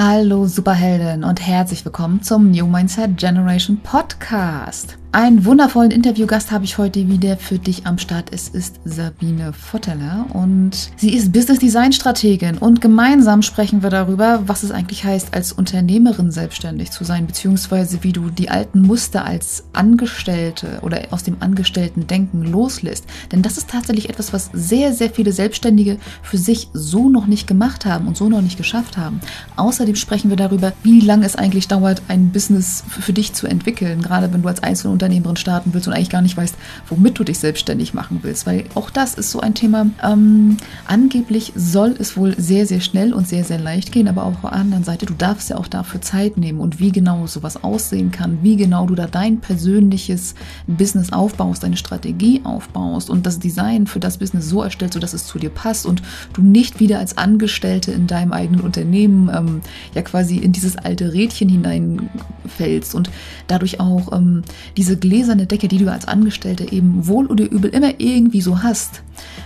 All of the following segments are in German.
Hallo Superhelden und herzlich willkommen zum New Mindset Generation Podcast. Einen wundervollen Interviewgast habe ich heute wieder für dich am Start. Es ist Sabine Votteler und sie ist Business Design Strategin und gemeinsam sprechen wir darüber, was es eigentlich heißt, als Unternehmerin selbstständig zu sein, beziehungsweise wie du die alten Muster als Angestellte oder aus dem Angestellten-Denken loslässt. Denn das ist tatsächlich etwas, was sehr, sehr viele Selbstständige für sich so noch nicht gemacht haben und so noch nicht geschafft haben. Außerdem sprechen wir darüber, wie lange es eigentlich dauert, ein Business für dich zu entwickeln, gerade wenn du als Einzelunternehmer Unternehmerin starten willst und eigentlich gar nicht weißt, womit du dich selbstständig machen willst. Weil auch das ist so ein Thema. Ähm, angeblich soll es wohl sehr, sehr schnell und sehr, sehr leicht gehen, aber auf der anderen Seite, du darfst ja auch dafür Zeit nehmen und wie genau sowas aussehen kann, wie genau du da dein persönliches Business aufbaust, deine Strategie aufbaust und das Design für das Business so erstellst, sodass es zu dir passt und du nicht wieder als Angestellte in deinem eigenen Unternehmen ähm, ja quasi in dieses alte Rädchen hineinfällst und dadurch auch ähm, diese diese gläserne Decke, die du als Angestellte eben wohl oder übel immer irgendwie so hast,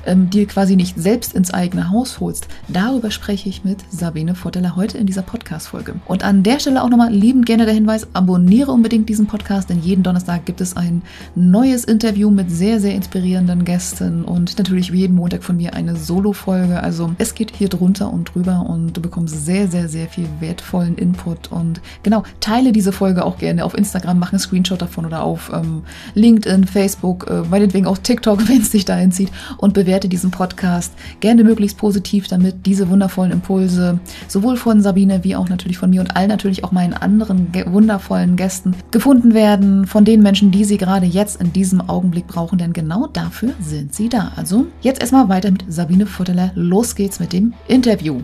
ähm, dir quasi nicht selbst ins eigene Haus holst. Darüber spreche ich mit Sabine Votteler heute in dieser Podcast-Folge. Und an der Stelle auch nochmal liebend gerne der Hinweis, abonniere unbedingt diesen Podcast, denn jeden Donnerstag gibt es ein neues Interview mit sehr, sehr inspirierenden Gästen und natürlich jeden Montag von mir eine Solo-Folge. Also es geht hier drunter und drüber und du bekommst sehr, sehr, sehr viel wertvollen Input und genau, teile diese Folge auch gerne auf Instagram, mach einen Screenshot davon oder auch auf ähm, LinkedIn, Facebook, äh, meinetwegen auch TikTok, wenn es dich dahin zieht und bewerte diesen Podcast gerne möglichst positiv, damit diese wundervollen Impulse sowohl von Sabine wie auch natürlich von mir und allen natürlich auch meinen anderen wundervollen Gästen gefunden werden von den Menschen, die sie gerade jetzt in diesem Augenblick brauchen, denn genau dafür sind sie da. Also jetzt erstmal weiter mit Sabine Futteler. Los geht's mit dem Interview.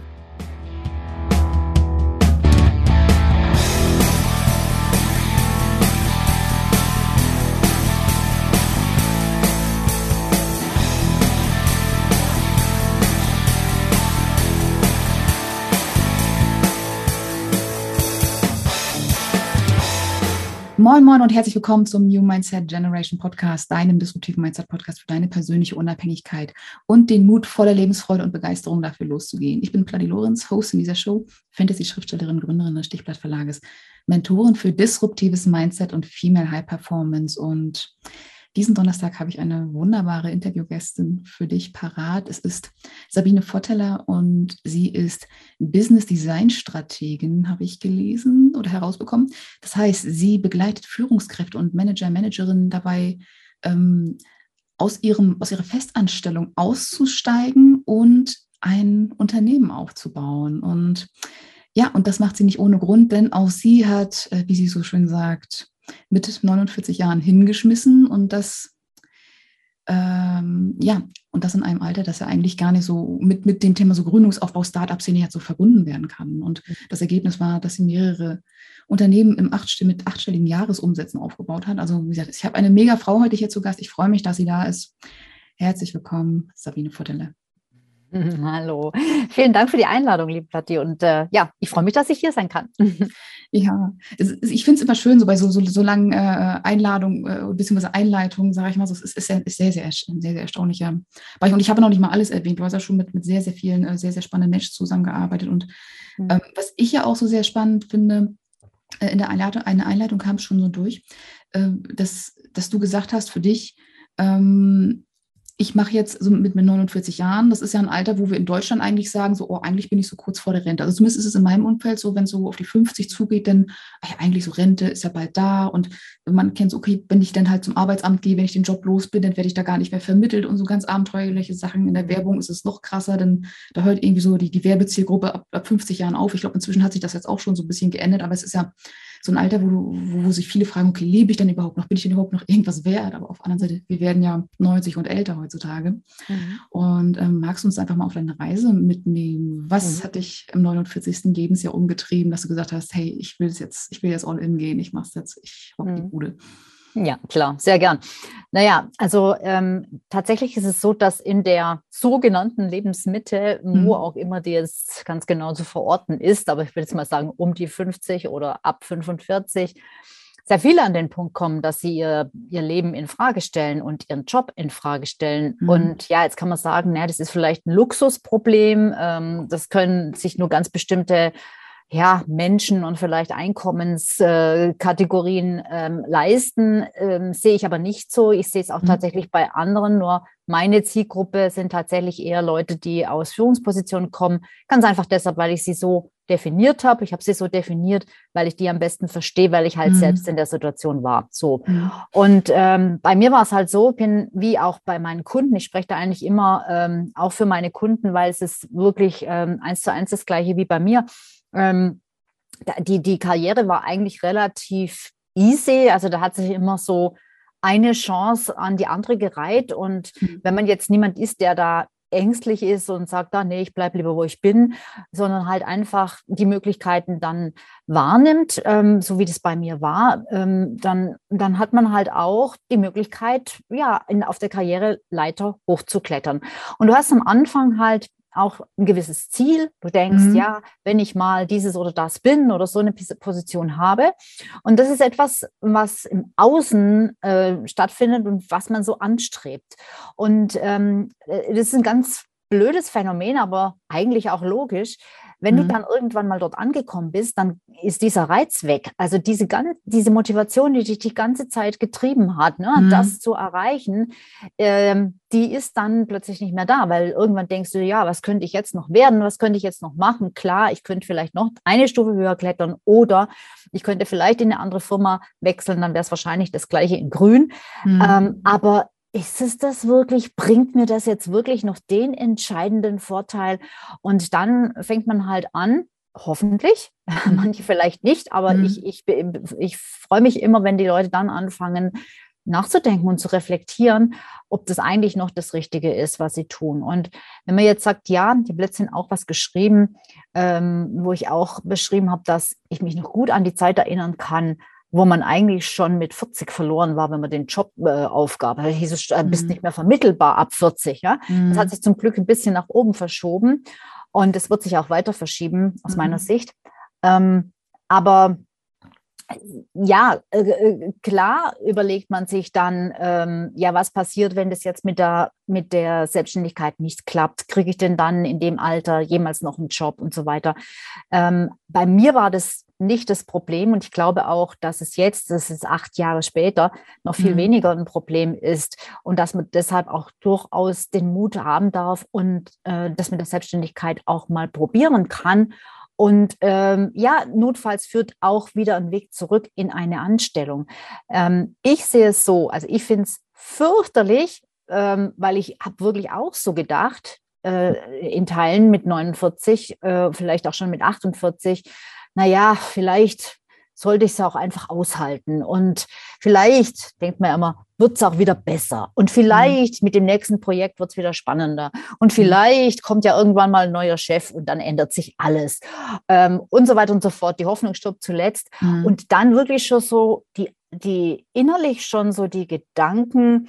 Moin, moin und herzlich willkommen zum New Mindset Generation Podcast, deinem disruptiven Mindset Podcast für deine persönliche Unabhängigkeit und den Mut, voller Lebensfreude und Begeisterung dafür loszugehen. Ich bin Pladi Lorenz, Host in dieser Show, Fantasy-Schriftstellerin, Gründerin des Stichblatt Verlages, Mentorin für disruptives Mindset und Female High Performance und diesen Donnerstag habe ich eine wunderbare Interviewgästin für dich parat. Es ist Sabine Votteler und sie ist Business Design Strategin, habe ich gelesen oder herausbekommen. Das heißt, sie begleitet Führungskräfte und Manager, Managerinnen dabei, ähm, aus, ihrem, aus ihrer Festanstellung auszusteigen und ein Unternehmen aufzubauen. Und ja, und das macht sie nicht ohne Grund, denn auch sie hat, äh, wie sie so schön sagt, mit 49 Jahren hingeschmissen und das ähm, ja, und das in einem Alter, das ja eigentlich gar nicht so mit, mit dem Thema so Gründungsaufbau, Start-up-Szene jetzt so verbunden werden kann. Und das Ergebnis war, dass sie mehrere Unternehmen im acht, mit achtstelligen Jahresumsätzen aufgebaut hat. Also wie gesagt, ich habe eine mega Frau heute hier zu Gast. Ich freue mich, dass sie da ist. Herzlich willkommen, Sabine Votelle. Hallo, vielen Dank für die Einladung, liebe Platti. Und äh, ja, ich freue mich, dass ich hier sein kann. Ja, ich finde es immer schön, so bei so, so, so langen äh, Einladungen äh, bzw. Einleitungen, sage ich mal, so, es ist, sehr, ist sehr, sehr, sehr, sehr erstaunlicher Bereich. Und ich habe noch nicht mal alles erwähnt. Du hast ja schon mit, mit sehr, sehr vielen, äh, sehr, sehr spannenden Menschen zusammengearbeitet. Und mhm. ähm, was ich ja auch so sehr spannend finde, äh, in der Einleitung, eine Einleitung kam schon so durch, äh, dass, dass du gesagt hast, für dich, ähm, ich mache jetzt so mit, mit 49 Jahren, das ist ja ein Alter, wo wir in Deutschland eigentlich sagen, so, oh, eigentlich bin ich so kurz vor der Rente. Also zumindest ist es in meinem Umfeld so, wenn es so auf die 50 zugeht, dann ach ja, eigentlich so Rente ist ja bald da und man kennt so, okay, wenn ich dann halt zum Arbeitsamt gehe, wenn ich den Job los bin, dann werde ich da gar nicht mehr vermittelt und so ganz abenteuerliche Sachen. In der Werbung ist es noch krasser, denn da hört irgendwie so die, die Werbezielgruppe ab, ab 50 Jahren auf. Ich glaube, inzwischen hat sich das jetzt auch schon so ein bisschen geändert, aber es ist ja so ein Alter, wo, wo, wo, sich viele fragen, okay, lebe ich denn überhaupt noch? Bin ich denn überhaupt noch irgendwas wert? Aber auf der anderen Seite, wir werden ja 90 und älter heutzutage. Mhm. Und ähm, magst du uns einfach mal auf deine Reise mitnehmen? Was mhm. hat dich im 49. Lebensjahr umgetrieben, dass du gesagt hast, hey, ich will jetzt, ich will jetzt all in gehen, ich mach's jetzt, ich rock mhm. die Bude. Ja, klar, sehr gern. Naja, also ähm, tatsächlich ist es so, dass in der sogenannten Lebensmitte, mhm. wo auch immer die jetzt ganz genau zu verorten ist, aber ich will jetzt mal sagen, um die 50 oder ab 45, sehr viele an den Punkt kommen, dass sie ihr, ihr Leben in Frage stellen und ihren Job in Frage stellen. Mhm. Und ja, jetzt kann man sagen, naja, das ist vielleicht ein Luxusproblem. Ähm, das können sich nur ganz bestimmte ja, Menschen und vielleicht Einkommenskategorien ähm, leisten, ähm, sehe ich aber nicht so. Ich sehe es auch mhm. tatsächlich bei anderen, nur meine Zielgruppe sind tatsächlich eher Leute, die aus Führungspositionen kommen. Ganz einfach deshalb, weil ich sie so definiert habe. Ich habe sie so definiert, weil ich die am besten verstehe, weil ich halt mhm. selbst in der Situation war. So. Mhm. Und ähm, bei mir war es halt so, bin, wie auch bei meinen Kunden. Ich spreche da eigentlich immer ähm, auch für meine Kunden, weil es ist wirklich ähm, eins zu eins das gleiche wie bei mir ähm, die, die Karriere war eigentlich relativ easy. Also da hat sich immer so eine Chance an die andere gereiht. Und mhm. wenn man jetzt niemand ist, der da ängstlich ist und sagt, ah, nee, ich bleibe lieber, wo ich bin, sondern halt einfach die Möglichkeiten dann wahrnimmt, ähm, so wie das bei mir war, ähm, dann, dann hat man halt auch die Möglichkeit, ja, in, auf der Karriereleiter hochzuklettern. Und du hast am Anfang halt auch ein gewisses Ziel. Du denkst, mhm. ja, wenn ich mal dieses oder das bin oder so eine Position habe. Und das ist etwas, was im Außen äh, stattfindet und was man so anstrebt. Und ähm, äh, das ist ein ganz blödes Phänomen, aber eigentlich auch logisch. Wenn mhm. du dann irgendwann mal dort angekommen bist, dann ist dieser Reiz weg. Also diese, diese Motivation, die dich die ganze Zeit getrieben hat, ne, mhm. das zu erreichen, ähm, die ist dann plötzlich nicht mehr da, weil irgendwann denkst du, ja, was könnte ich jetzt noch werden? Was könnte ich jetzt noch machen? Klar, ich könnte vielleicht noch eine Stufe höher klettern oder ich könnte vielleicht in eine andere Firma wechseln, dann wäre es wahrscheinlich das gleiche in Grün. Mhm. Ähm, aber ist es das wirklich? Bringt mir das jetzt wirklich noch den entscheidenden Vorteil? Und dann fängt man halt an, hoffentlich, mhm. manche vielleicht nicht, aber mhm. ich, ich, ich freue mich immer, wenn die Leute dann anfangen, nachzudenken und zu reflektieren, ob das eigentlich noch das Richtige ist, was sie tun. Und wenn man jetzt sagt, ja, ich habe letztens auch was geschrieben, ähm, wo ich auch beschrieben habe, dass ich mich noch gut an die Zeit erinnern kann, wo man eigentlich schon mit 40 verloren war, wenn man den Job äh, aufgab. Da hieß es, äh, bist mhm. nicht mehr vermittelbar ab 40. Ja? Mhm. Das hat sich zum Glück ein bisschen nach oben verschoben und es wird sich auch weiter verschieben aus mhm. meiner Sicht. Ähm, aber ja, äh, äh, klar überlegt man sich dann, ähm, ja, was passiert, wenn das jetzt mit der, mit der Selbstständigkeit nicht klappt? Kriege ich denn dann in dem Alter jemals noch einen Job und so weiter? Ähm, bei mir war das nicht das Problem und ich glaube auch, dass es jetzt, das ist acht Jahre später, noch viel mhm. weniger ein Problem ist und dass man deshalb auch durchaus den Mut haben darf und äh, das mit der Selbstständigkeit auch mal probieren kann und ähm, ja, notfalls führt auch wieder ein Weg zurück in eine Anstellung. Ähm, ich sehe es so, also ich finde es fürchterlich, ähm, weil ich habe wirklich auch so gedacht, äh, in Teilen mit 49, äh, vielleicht auch schon mit 48, naja, vielleicht sollte ich es auch einfach aushalten. Und vielleicht, denkt man immer, wird es auch wieder besser. Und vielleicht mhm. mit dem nächsten Projekt wird es wieder spannender. Und mhm. vielleicht kommt ja irgendwann mal ein neuer Chef und dann ändert sich alles. Ähm, und so weiter und so fort. Die Hoffnung stirbt zuletzt. Mhm. Und dann wirklich schon so die, die innerlich schon so die Gedanken,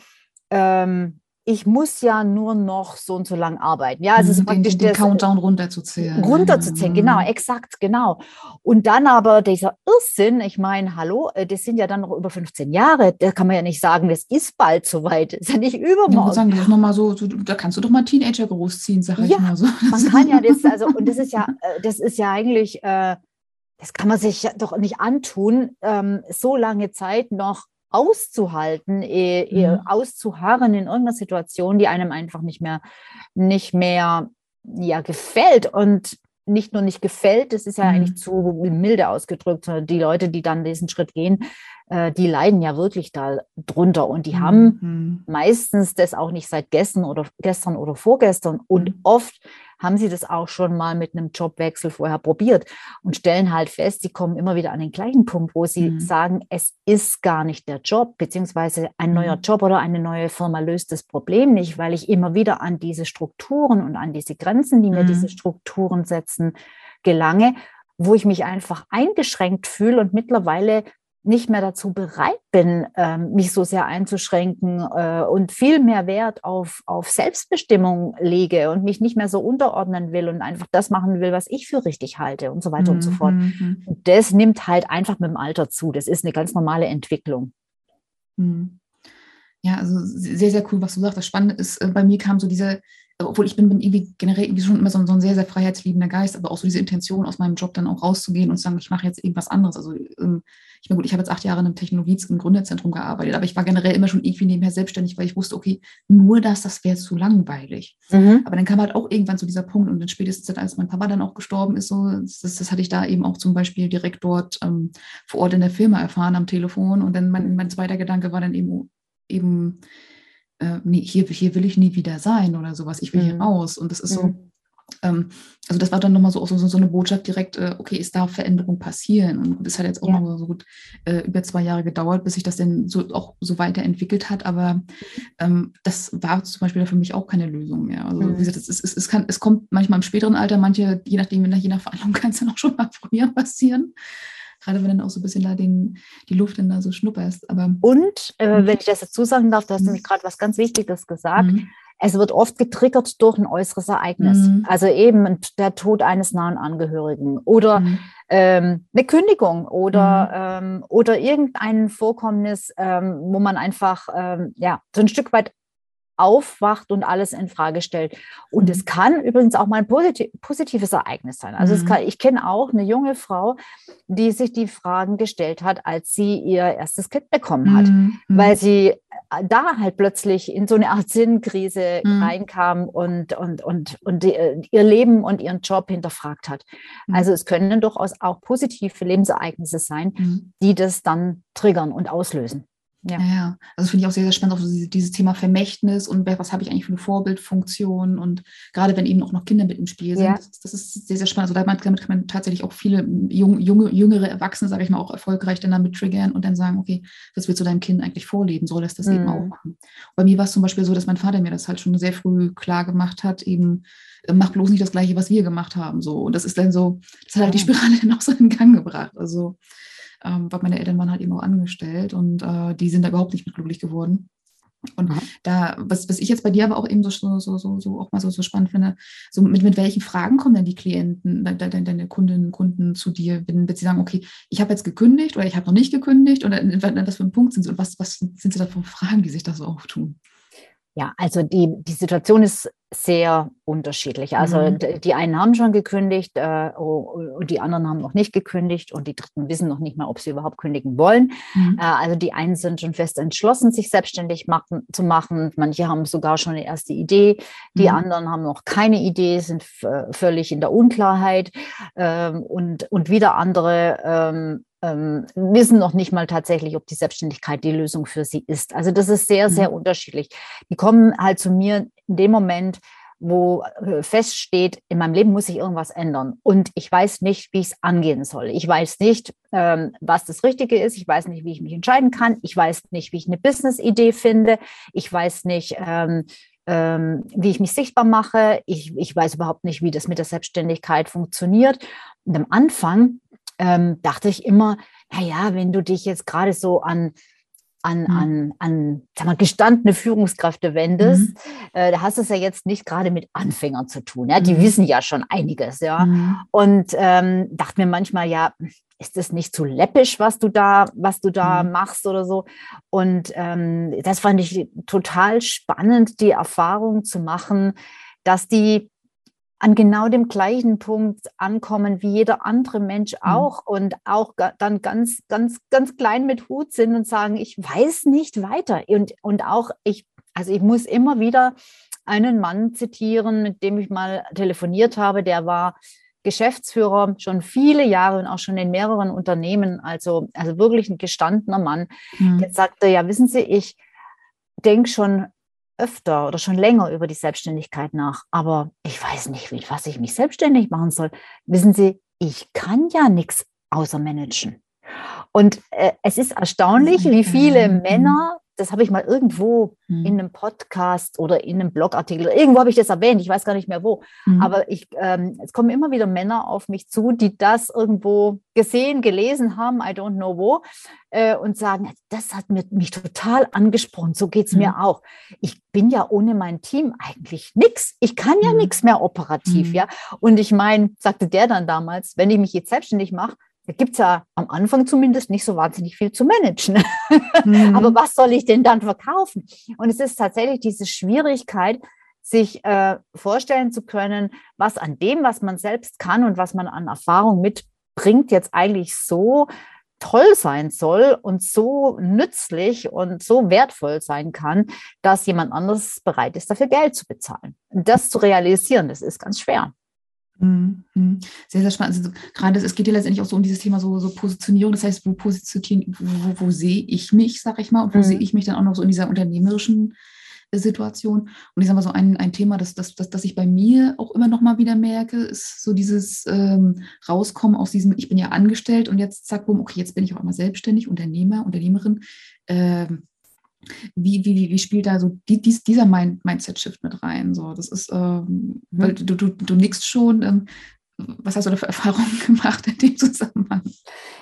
ähm, ich muss ja nur noch so und so lang arbeiten. Ja, also den, praktisch den, den Countdown runterzuzählen. Runterzuzählen, genau, exakt, genau. Und dann aber dieser Irrsinn, ich meine, hallo, äh, das sind ja dann noch über 15 Jahre, da kann man ja nicht sagen, das ist bald soweit, das ist ja nicht übermorgen. Ich sagen, das noch mal so, so, da kannst du doch mal Teenager großziehen, sag ich ja, mal so. Man kann ja das, also, und das ist ja, äh, das ist ja eigentlich, äh, das kann man sich doch nicht antun, ähm, so lange Zeit noch auszuhalten, eh, mhm. auszuharren in irgendeiner Situation, die einem einfach nicht mehr, nicht mehr ja, gefällt. Und nicht nur nicht gefällt, das ist ja mhm. eigentlich zu milde ausgedrückt, sondern die Leute, die dann diesen Schritt gehen, äh, die leiden ja wirklich da drunter und die mhm. haben meistens das auch nicht seit gestern oder gestern oder vorgestern und mhm. oft haben sie das auch schon mal mit einem Jobwechsel vorher probiert und stellen halt fest, sie kommen immer wieder an den gleichen Punkt, wo sie mhm. sagen, es ist gar nicht der Job, beziehungsweise ein neuer mhm. Job oder eine neue Firma löst das Problem nicht, weil ich immer wieder an diese Strukturen und an diese Grenzen, die mir mhm. diese Strukturen setzen, gelange, wo ich mich einfach eingeschränkt fühle und mittlerweile nicht mehr dazu bereit bin, ähm, mich so sehr einzuschränken äh, und viel mehr Wert auf, auf Selbstbestimmung lege und mich nicht mehr so unterordnen will und einfach das machen will, was ich für richtig halte und so weiter mhm. und so fort. Mhm. Und das nimmt halt einfach mit dem Alter zu. Das ist eine ganz normale Entwicklung. Mhm. Ja, also sehr, sehr cool, was du sagst. Das Spannende ist, äh, bei mir kam so diese obwohl ich bin, bin irgendwie generell irgendwie schon immer so, so, ein sehr, sehr freiheitsliebender Geist, aber auch so diese Intention aus meinem Job dann auch rauszugehen und zu sagen, ich mache jetzt irgendwas anderes. Also ähm, ich meine, gut, ich habe jetzt acht Jahre in einem Technologie- im Gründerzentrum gearbeitet, aber ich war generell immer schon irgendwie nebenher selbstständig, weil ich wusste, okay, nur das, das wäre zu langweilig. Mhm. Aber dann kam halt auch irgendwann so dieser Punkt und dann spätestens, als mein Papa dann auch gestorben ist, so, das, das hatte ich da eben auch zum Beispiel direkt dort ähm, vor Ort in der Firma erfahren am Telefon und dann mein, mein zweiter Gedanke war dann eben, eben äh, nee, hier, hier will ich nie wieder sein oder sowas, ich will mhm. hier raus. Und das ist so, mhm. ähm, also das war dann nochmal so, so, so eine Botschaft direkt, äh, okay, es darf Veränderung passieren. Und das hat jetzt auch ja. noch so gut äh, über zwei Jahre gedauert, bis sich das denn so auch so weiterentwickelt hat. Aber ähm, das war zum Beispiel für mich auch keine Lösung mehr. Also mhm. wie gesagt, es, es, es, kann, es kommt manchmal im späteren Alter, manche, je nachdem, je nach Verhandlung kann es dann auch schon mal früher passieren gerade wenn dann auch so ein bisschen da den, die Luft dann da so schnupperst. Aber, und, äh, mhm. wenn ich das dazu sagen darf, du hast mhm. nämlich gerade was ganz Wichtiges gesagt. Mhm. Es wird oft getriggert durch ein äußeres Ereignis. Mhm. Also eben der Tod eines nahen Angehörigen oder mhm. ähm, eine Kündigung oder, ähm, oder irgendein Vorkommnis, ähm, wo man einfach ähm, ja, so ein Stück weit aufwacht und alles in Frage stellt. Und mhm. es kann übrigens auch mal ein posit positives Ereignis sein. Also mhm. kann, ich kenne auch eine junge Frau, die sich die Fragen gestellt hat, als sie ihr erstes Kind bekommen hat, mhm. weil sie äh, da halt plötzlich in so eine Art Sinnkrise mhm. reinkam und, und, und, und die, äh, ihr Leben und ihren Job hinterfragt hat. Mhm. Also es können durchaus auch positive Lebensereignisse sein, mhm. die das dann triggern und auslösen. Ja. ja, also finde ich auch sehr, sehr spannend, auch so dieses Thema Vermächtnis und was habe ich eigentlich für eine Vorbildfunktion und gerade wenn eben auch noch Kinder mit im Spiel sind, ja. das, das, ist sehr, sehr spannend. Also damit, damit kann man tatsächlich auch viele jung, junge, jüngere Erwachsene, sage ich mal, auch erfolgreich dann damit triggern und dann sagen, okay, was willst du deinem Kind eigentlich vorleben? Soll es das mhm. eben auch machen? Bei mir war es zum Beispiel so, dass mein Vater mir das halt schon sehr früh klar gemacht hat, eben äh, mach bloß nicht das Gleiche, was wir gemacht haben. So. Und das ist dann so, das hat halt die Spirale dann auch so in Gang gebracht. Also ähm, weil meine Eltern waren halt eben auch angestellt und äh, die sind da überhaupt nicht mit glücklich geworden. Und mhm. da, was, was ich jetzt bei dir aber auch eben so, so, so, so auch mal so, so spannend finde, so mit, mit welchen Fragen kommen denn die Klienten, deine, deine Kundinnen und Kunden zu dir, wenn, wenn sie sagen, okay, ich habe jetzt gekündigt oder ich habe noch nicht gekündigt oder was für ein Punkt sind sie und was, was sind sie da für Fragen, die sich da so auftun? Ja, also die, die Situation ist sehr unterschiedlich. Also mhm. die einen haben schon gekündigt äh, und die anderen haben noch nicht gekündigt und die Dritten wissen noch nicht mal, ob sie überhaupt kündigen wollen. Mhm. Äh, also die einen sind schon fest entschlossen, sich selbstständig machen, zu machen. Manche haben sogar schon eine erste Idee. Die mhm. anderen haben noch keine Idee, sind völlig in der Unklarheit. Ähm, und, und wieder andere ähm, ähm, wissen noch nicht mal tatsächlich, ob die Selbstständigkeit die Lösung für sie ist. Also das ist sehr, sehr mhm. unterschiedlich. Die kommen halt zu mir in dem Moment, wo äh, feststeht, in meinem Leben muss sich irgendwas ändern. Und ich weiß nicht, wie ich es angehen soll. Ich weiß nicht, ähm, was das Richtige ist. Ich weiß nicht, wie ich mich entscheiden kann. Ich weiß nicht, wie ich eine Business-Idee finde. Ich weiß nicht, ähm, ähm, wie ich mich sichtbar mache. Ich, ich weiß überhaupt nicht, wie das mit der Selbstständigkeit funktioniert. Und am Anfang ähm, dachte ich immer, naja, wenn du dich jetzt gerade so an an, mhm. an, an sag mal, gestandene Führungskräfte wendest, mhm. äh, da hast du es ja jetzt nicht gerade mit Anfängern zu tun. Ja? Die mhm. wissen ja schon einiges, ja. Mhm. Und ähm, dachte mir manchmal, ja, ist das nicht zu läppisch, was du da, was du da mhm. machst oder so? Und ähm, das fand ich total spannend, die Erfahrung zu machen, dass die an genau dem gleichen Punkt ankommen wie jeder andere Mensch mhm. auch mhm. und auch dann ganz, ganz, ganz klein mit Hut sind und sagen, ich weiß nicht weiter. Und, und auch ich, also ich muss immer wieder einen Mann zitieren, mit dem ich mal telefoniert habe, der war Geschäftsführer schon viele Jahre und auch schon in mehreren Unternehmen, also, also wirklich ein gestandener Mann. Mhm. Der sagte, ja, wissen Sie, ich denke schon öfter oder schon länger über die Selbstständigkeit nach, aber ich weiß nicht, mit was ich mich selbstständig machen soll. Wissen Sie, ich kann ja nichts außer managen. Und äh, es ist erstaunlich, wie viele Männer das habe ich mal irgendwo mhm. in einem Podcast oder in einem Blogartikel, irgendwo habe ich das erwähnt, ich weiß gar nicht mehr wo. Mhm. Aber ich, ähm, es kommen immer wieder Männer auf mich zu, die das irgendwo gesehen, gelesen haben, I don't know wo, äh, und sagen, das hat mich total angesprochen, so geht es mhm. mir auch. Ich bin ja ohne mein Team eigentlich nichts. Ich kann ja mhm. nichts mehr operativ, mhm. ja. Und ich meine, sagte der dann damals, wenn ich mich jetzt selbstständig mache, da gibt es ja am Anfang zumindest nicht so wahnsinnig viel zu managen. Mhm. Aber was soll ich denn dann verkaufen? Und es ist tatsächlich diese Schwierigkeit, sich äh, vorstellen zu können, was an dem, was man selbst kann und was man an Erfahrung mitbringt, jetzt eigentlich so toll sein soll und so nützlich und so wertvoll sein kann, dass jemand anderes bereit ist, dafür Geld zu bezahlen. Das zu realisieren, das ist ganz schwer. Mhm, mhm. Sehr, sehr spannend. Also gerade es geht ja letztendlich auch so um dieses Thema so, so Positionierung. Das heißt, wo positionieren, wo, wo sehe ich mich, sag ich mal, und wo mhm. sehe ich mich dann auch noch so in dieser unternehmerischen Situation. Und ich sage mal so ein, ein Thema, das, das, das, das ich bei mir auch immer noch mal wieder merke, ist so dieses ähm, Rauskommen aus diesem, ich bin ja angestellt und jetzt zack, bumm, okay, jetzt bin ich auch einmal selbstständig, Unternehmer, Unternehmerin. Ähm, wie, wie, wie spielt da so die, dies, dieser Mind, Mindset-Shift mit rein? So, das ist, ähm, mhm. weil du, du, du nickst schon, ähm, was hast du da für Erfahrungen gemacht in dem Zusammenhang?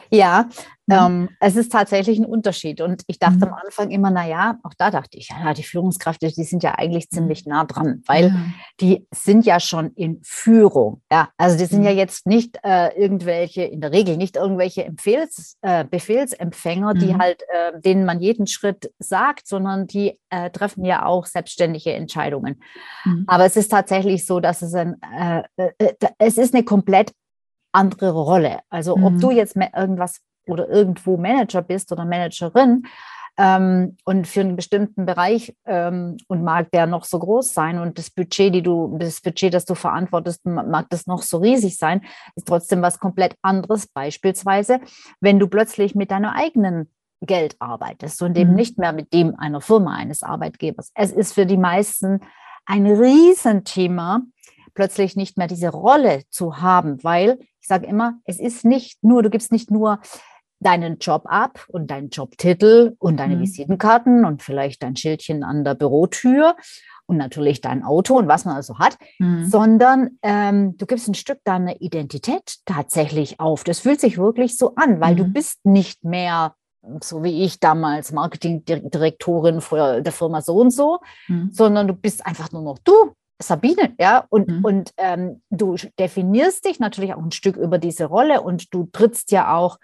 Ja, mhm. ähm, es ist tatsächlich ein Unterschied. Und ich dachte mhm. am Anfang immer, naja, auch da dachte ich, ja, die Führungskräfte, die sind ja eigentlich mhm. ziemlich nah dran, weil ja. die sind ja schon in Führung. Ja, also die sind mhm. ja jetzt nicht äh, irgendwelche, in der Regel nicht irgendwelche Empfehls, äh, Befehlsempfänger, die mhm. halt, äh, denen man jeden Schritt sagt, sondern die äh, treffen ja auch selbstständige Entscheidungen. Mhm. Aber es ist tatsächlich so, dass es ein, äh, äh, es ist eine komplett andere Rolle. Also mhm. ob du jetzt irgendwas oder irgendwo Manager bist oder Managerin ähm, und für einen bestimmten Bereich ähm, und mag der noch so groß sein und das Budget, die du, das Budget, das du verantwortest, mag das noch so riesig sein, ist trotzdem was komplett anderes. Beispielsweise, wenn du plötzlich mit deiner eigenen Geld arbeitest und eben mhm. nicht mehr mit dem einer Firma, eines Arbeitgebers. Es ist für die meisten ein Riesenthema, plötzlich nicht mehr diese Rolle zu haben, weil ich sage immer, es ist nicht nur, du gibst nicht nur deinen Job ab und deinen Jobtitel und deine mhm. Visitenkarten und vielleicht dein Schildchen an der Bürotür und natürlich dein Auto und was man also hat, mhm. sondern ähm, du gibst ein Stück deiner Identität tatsächlich auf. Das fühlt sich wirklich so an, weil mhm. du bist nicht mehr so wie ich damals Marketingdirektorin der Firma so und so, mhm. sondern du bist einfach nur noch du. Sabine, ja, und, mhm. und ähm, du definierst dich natürlich auch ein Stück über diese Rolle und du trittst ja auch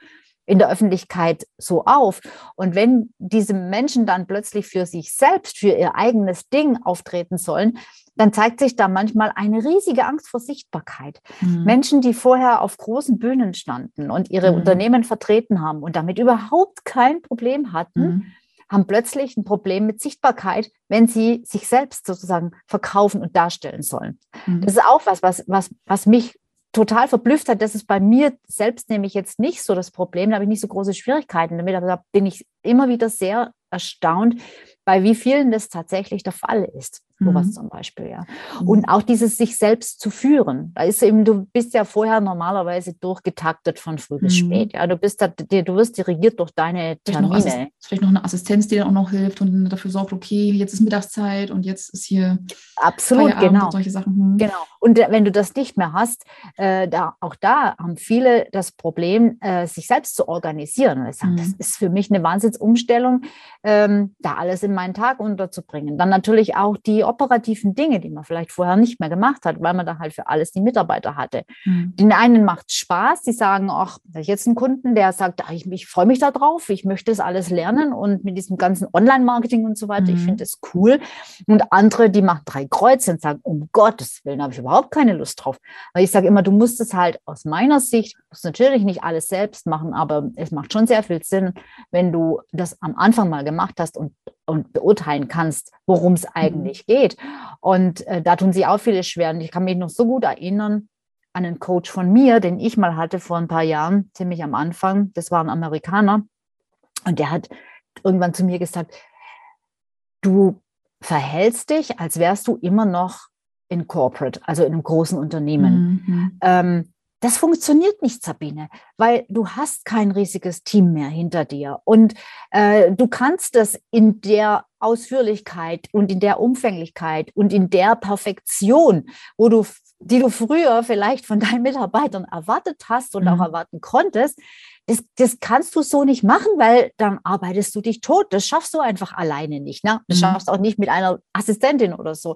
in der Öffentlichkeit so auf. Und wenn diese Menschen dann plötzlich für sich selbst, für ihr eigenes Ding auftreten sollen, dann zeigt sich da manchmal eine riesige Angst vor Sichtbarkeit. Mhm. Menschen, die vorher auf großen Bühnen standen und ihre mhm. Unternehmen vertreten haben und damit überhaupt kein Problem hatten, mhm haben plötzlich ein Problem mit Sichtbarkeit, wenn sie sich selbst sozusagen verkaufen und darstellen sollen. Mhm. Das ist auch was, was, was, was mich total verblüfft hat. Das ist bei mir selbst nämlich jetzt nicht so das Problem. Da habe ich nicht so große Schwierigkeiten damit, aber da bin ich immer wieder sehr erstaunt, bei wie vielen das tatsächlich der Fall ist. Sowas mhm. zum Beispiel, ja. Mhm. Und auch dieses sich selbst zu führen. Da ist eben, du bist ja vorher normalerweise durchgetaktet von früh bis mhm. spät. Ja, du bist da, du wirst dirigiert durch deine Termine. Vielleicht noch, vielleicht noch eine Assistenz, die dann auch noch hilft und dafür sorgt, okay, jetzt ist Mittagszeit und jetzt ist hier absolut Feierabend genau und solche Sachen. Hm. Genau. Und äh, wenn du das nicht mehr hast, äh, da auch da haben viele das Problem, äh, sich selbst zu organisieren. Ich sage, das mhm. ist für mich eine Wahnsinnsumstellung, ähm, da alles in meinen Tag unterzubringen. Dann natürlich auch die operativen Dinge, die man vielleicht vorher nicht mehr gemacht hat, weil man da halt für alles die Mitarbeiter hatte. Mhm. Den einen macht es Spaß, die sagen, ach, da ich jetzt einen Kunden, der sagt, ach, ich, ich freue mich da drauf, ich möchte das alles lernen und mit diesem ganzen Online-Marketing und so weiter, mhm. ich finde es cool. Und andere, die machen drei Kreuze und sagen, um Gottes Willen habe ich überhaupt keine Lust drauf. Weil ich sage immer, du musst es halt aus meiner Sicht, musst natürlich nicht alles selbst machen, aber es macht schon sehr viel Sinn, wenn du das am Anfang mal gemacht hast und und beurteilen kannst, worum es mhm. eigentlich mhm. geht. Und äh, da tun sie auch viele schwer. Und ich kann mich noch so gut erinnern an einen Coach von mir, den ich mal hatte vor ein paar Jahren, ziemlich am Anfang. Das war ein Amerikaner. Und der hat irgendwann zu mir gesagt, du verhältst dich, als wärst du immer noch in Corporate, also in einem großen Unternehmen. Mhm. Ähm, das funktioniert nicht, Sabine, weil du hast kein riesiges Team mehr hinter dir und äh, du kannst das in der Ausführlichkeit und in der Umfänglichkeit und in der Perfektion, wo du, die du früher vielleicht von deinen Mitarbeitern erwartet hast und mhm. auch erwarten konntest, das, das kannst du so nicht machen, weil dann arbeitest du dich tot. Das schaffst du einfach alleine nicht. Ne? Das mhm. schaffst auch nicht mit einer Assistentin oder so.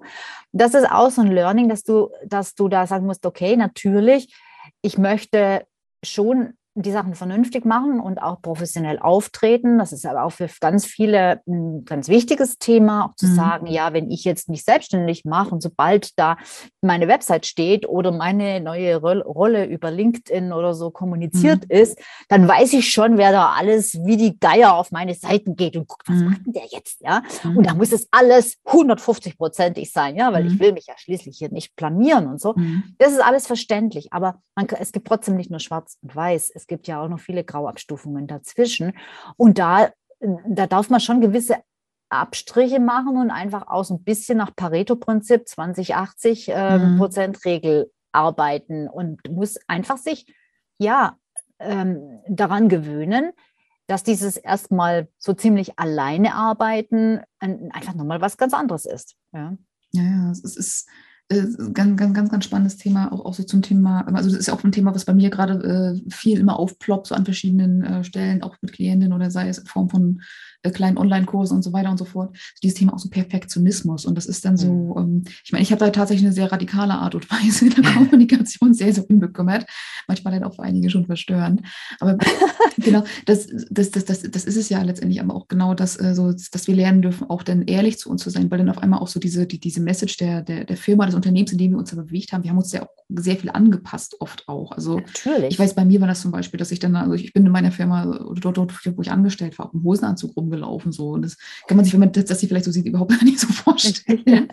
Das ist auch so ein Learning, dass du, dass du da sagen musst, okay, natürlich ich möchte schon die Sachen vernünftig machen und auch professionell auftreten. Das ist aber auch für ganz viele ein ganz wichtiges Thema, auch zu mhm. sagen, ja, wenn ich jetzt mich selbstständig mache und sobald da meine Website steht oder meine neue Rolle über LinkedIn oder so kommuniziert mhm. ist, dann weiß ich schon, wer da alles wie die Geier auf meine Seiten geht und guckt, was mhm. macht denn der jetzt, ja? Und da mhm. muss es alles 150-prozentig sein, ja, weil ich mhm. will mich ja schließlich hier nicht blamieren und so. Mhm. Das ist alles verständlich, aber man, es gibt trotzdem nicht nur schwarz und weiß. Es gibt ja auch noch viele Grauabstufungen dazwischen. Und da, da darf man schon gewisse Abstriche machen und einfach auch so ein bisschen nach Pareto-Prinzip 20-80 äh, mhm. Prozent Regel arbeiten und muss einfach sich ja ähm, daran gewöhnen, dass dieses erstmal so ziemlich alleine arbeiten einfach nochmal was ganz anderes ist. Ja, ja, ja es ist ganz, ganz, ganz, ganz spannendes Thema, auch, auch so zum Thema, also das ist auch ein Thema, was bei mir gerade äh, viel immer aufploppt, so an verschiedenen äh, Stellen, auch mit Klientinnen oder sei es in Form von äh, kleinen Online-Kursen und so weiter und so fort. Dieses Thema auch so Perfektionismus. Und das ist dann so, mhm. ähm, ich meine, ich habe da tatsächlich eine sehr radikale Art und Weise der Kommunikation, sehr, sehr unbekümmert. Manchmal dann auch für einige schon verstörend. Aber genau, das, das, das, das, das ist es ja letztendlich aber auch genau das, äh, so, dass wir lernen dürfen, auch dann ehrlich zu uns zu sein, weil dann auf einmal auch so diese, die, diese Message der, der, der Firma, des Unternehmens, in dem wir uns da bewegt haben, wir haben uns ja auch sehr viel angepasst, oft auch. Also Natürlich. ich weiß, bei mir war das zum Beispiel, dass ich dann, also ich bin in meiner Firma oder dort, dort wo ich angestellt war, auch im Hosenanzug rum rumgelaufen. So. Und das kann man sich, wenn man das, das vielleicht so sieht, überhaupt nicht so vorstellen.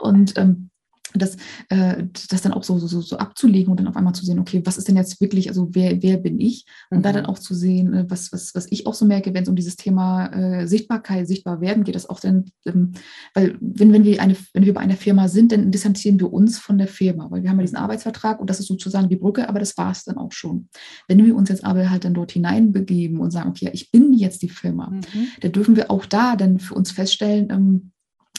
Und ähm, das, äh, das dann auch so, so, so abzulegen und dann auf einmal zu sehen, okay, was ist denn jetzt wirklich, also wer, wer bin ich? Und mhm. da dann auch zu sehen, äh, was, was, was ich auch so merke, wenn es um dieses Thema äh, Sichtbarkeit, sichtbar werden geht, das auch dann, ähm, weil wenn, wenn, wir eine, wenn wir bei einer Firma sind, dann distanzieren wir uns von der Firma, weil wir haben ja diesen Arbeitsvertrag und das ist sozusagen die Brücke, aber das war es dann auch schon. Wenn wir uns jetzt aber halt dann dort hineinbegeben und sagen, okay, ich bin jetzt die Firma, mhm. dann dürfen wir auch da dann für uns feststellen, ähm,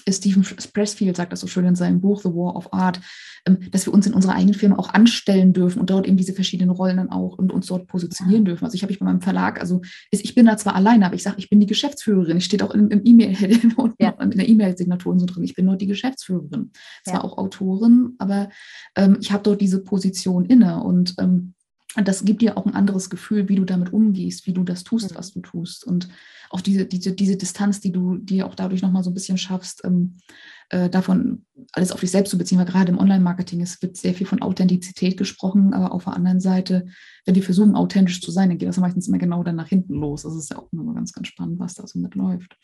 Stephen Pressfield sagt das so schön in seinem Buch The War of Art, ähm, dass wir uns in unserer eigenen Firma auch anstellen dürfen und dort eben diese verschiedenen Rollen dann auch und uns dort positionieren dürfen. Also ich habe ich bei meinem Verlag, also ich bin da zwar alleine, aber ich sage, ich bin die Geschäftsführerin. Ich steht auch im, im E-Mail ja. in der E-Mail-Signatur so drin. Ich bin nur die Geschäftsführerin. Zwar ja. auch Autorin, aber ähm, ich habe dort diese Position inne und ähm, das gibt dir auch ein anderes Gefühl, wie du damit umgehst, wie du das tust, mhm. was du tust. Und auch diese, diese, diese Distanz, die du dir auch dadurch nochmal so ein bisschen schaffst, ähm, äh, davon alles auf dich selbst zu beziehen, weil gerade im Online-Marketing es wird sehr viel von Authentizität gesprochen, aber auf der anderen Seite, wenn wir versuchen, authentisch zu sein, dann geht das meistens immer genau dann nach hinten los. Das ist ja auch immer ganz, ganz spannend, was da so mitläuft.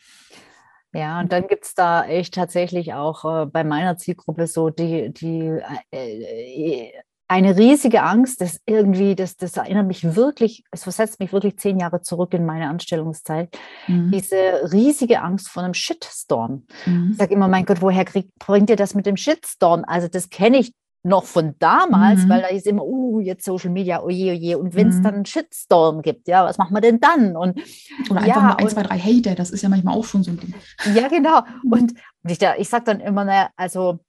Ja, und dann gibt es da echt tatsächlich auch äh, bei meiner Zielgruppe so die, die äh, eine riesige Angst, das irgendwie, das, das erinnert mich wirklich, es versetzt mich wirklich zehn Jahre zurück in meine Anstellungszeit. Mhm. Diese riesige Angst vor einem Shitstorm. Mhm. Ich sage immer, mein Gott, woher krieg, bringt ihr das mit dem Shitstorm? Also das kenne ich noch von damals, mhm. weil da ist immer, uh, jetzt Social Media, oje, oje. Und wenn es mhm. dann einen Shitstorm gibt, ja, was machen wir denn dann? Und, Oder einfach ja, nur ein, zwei, drei Hater, das ist ja manchmal auch schon so ein Ding. Ja, genau. Mhm. Und, und ich, ich sage dann immer, naja, also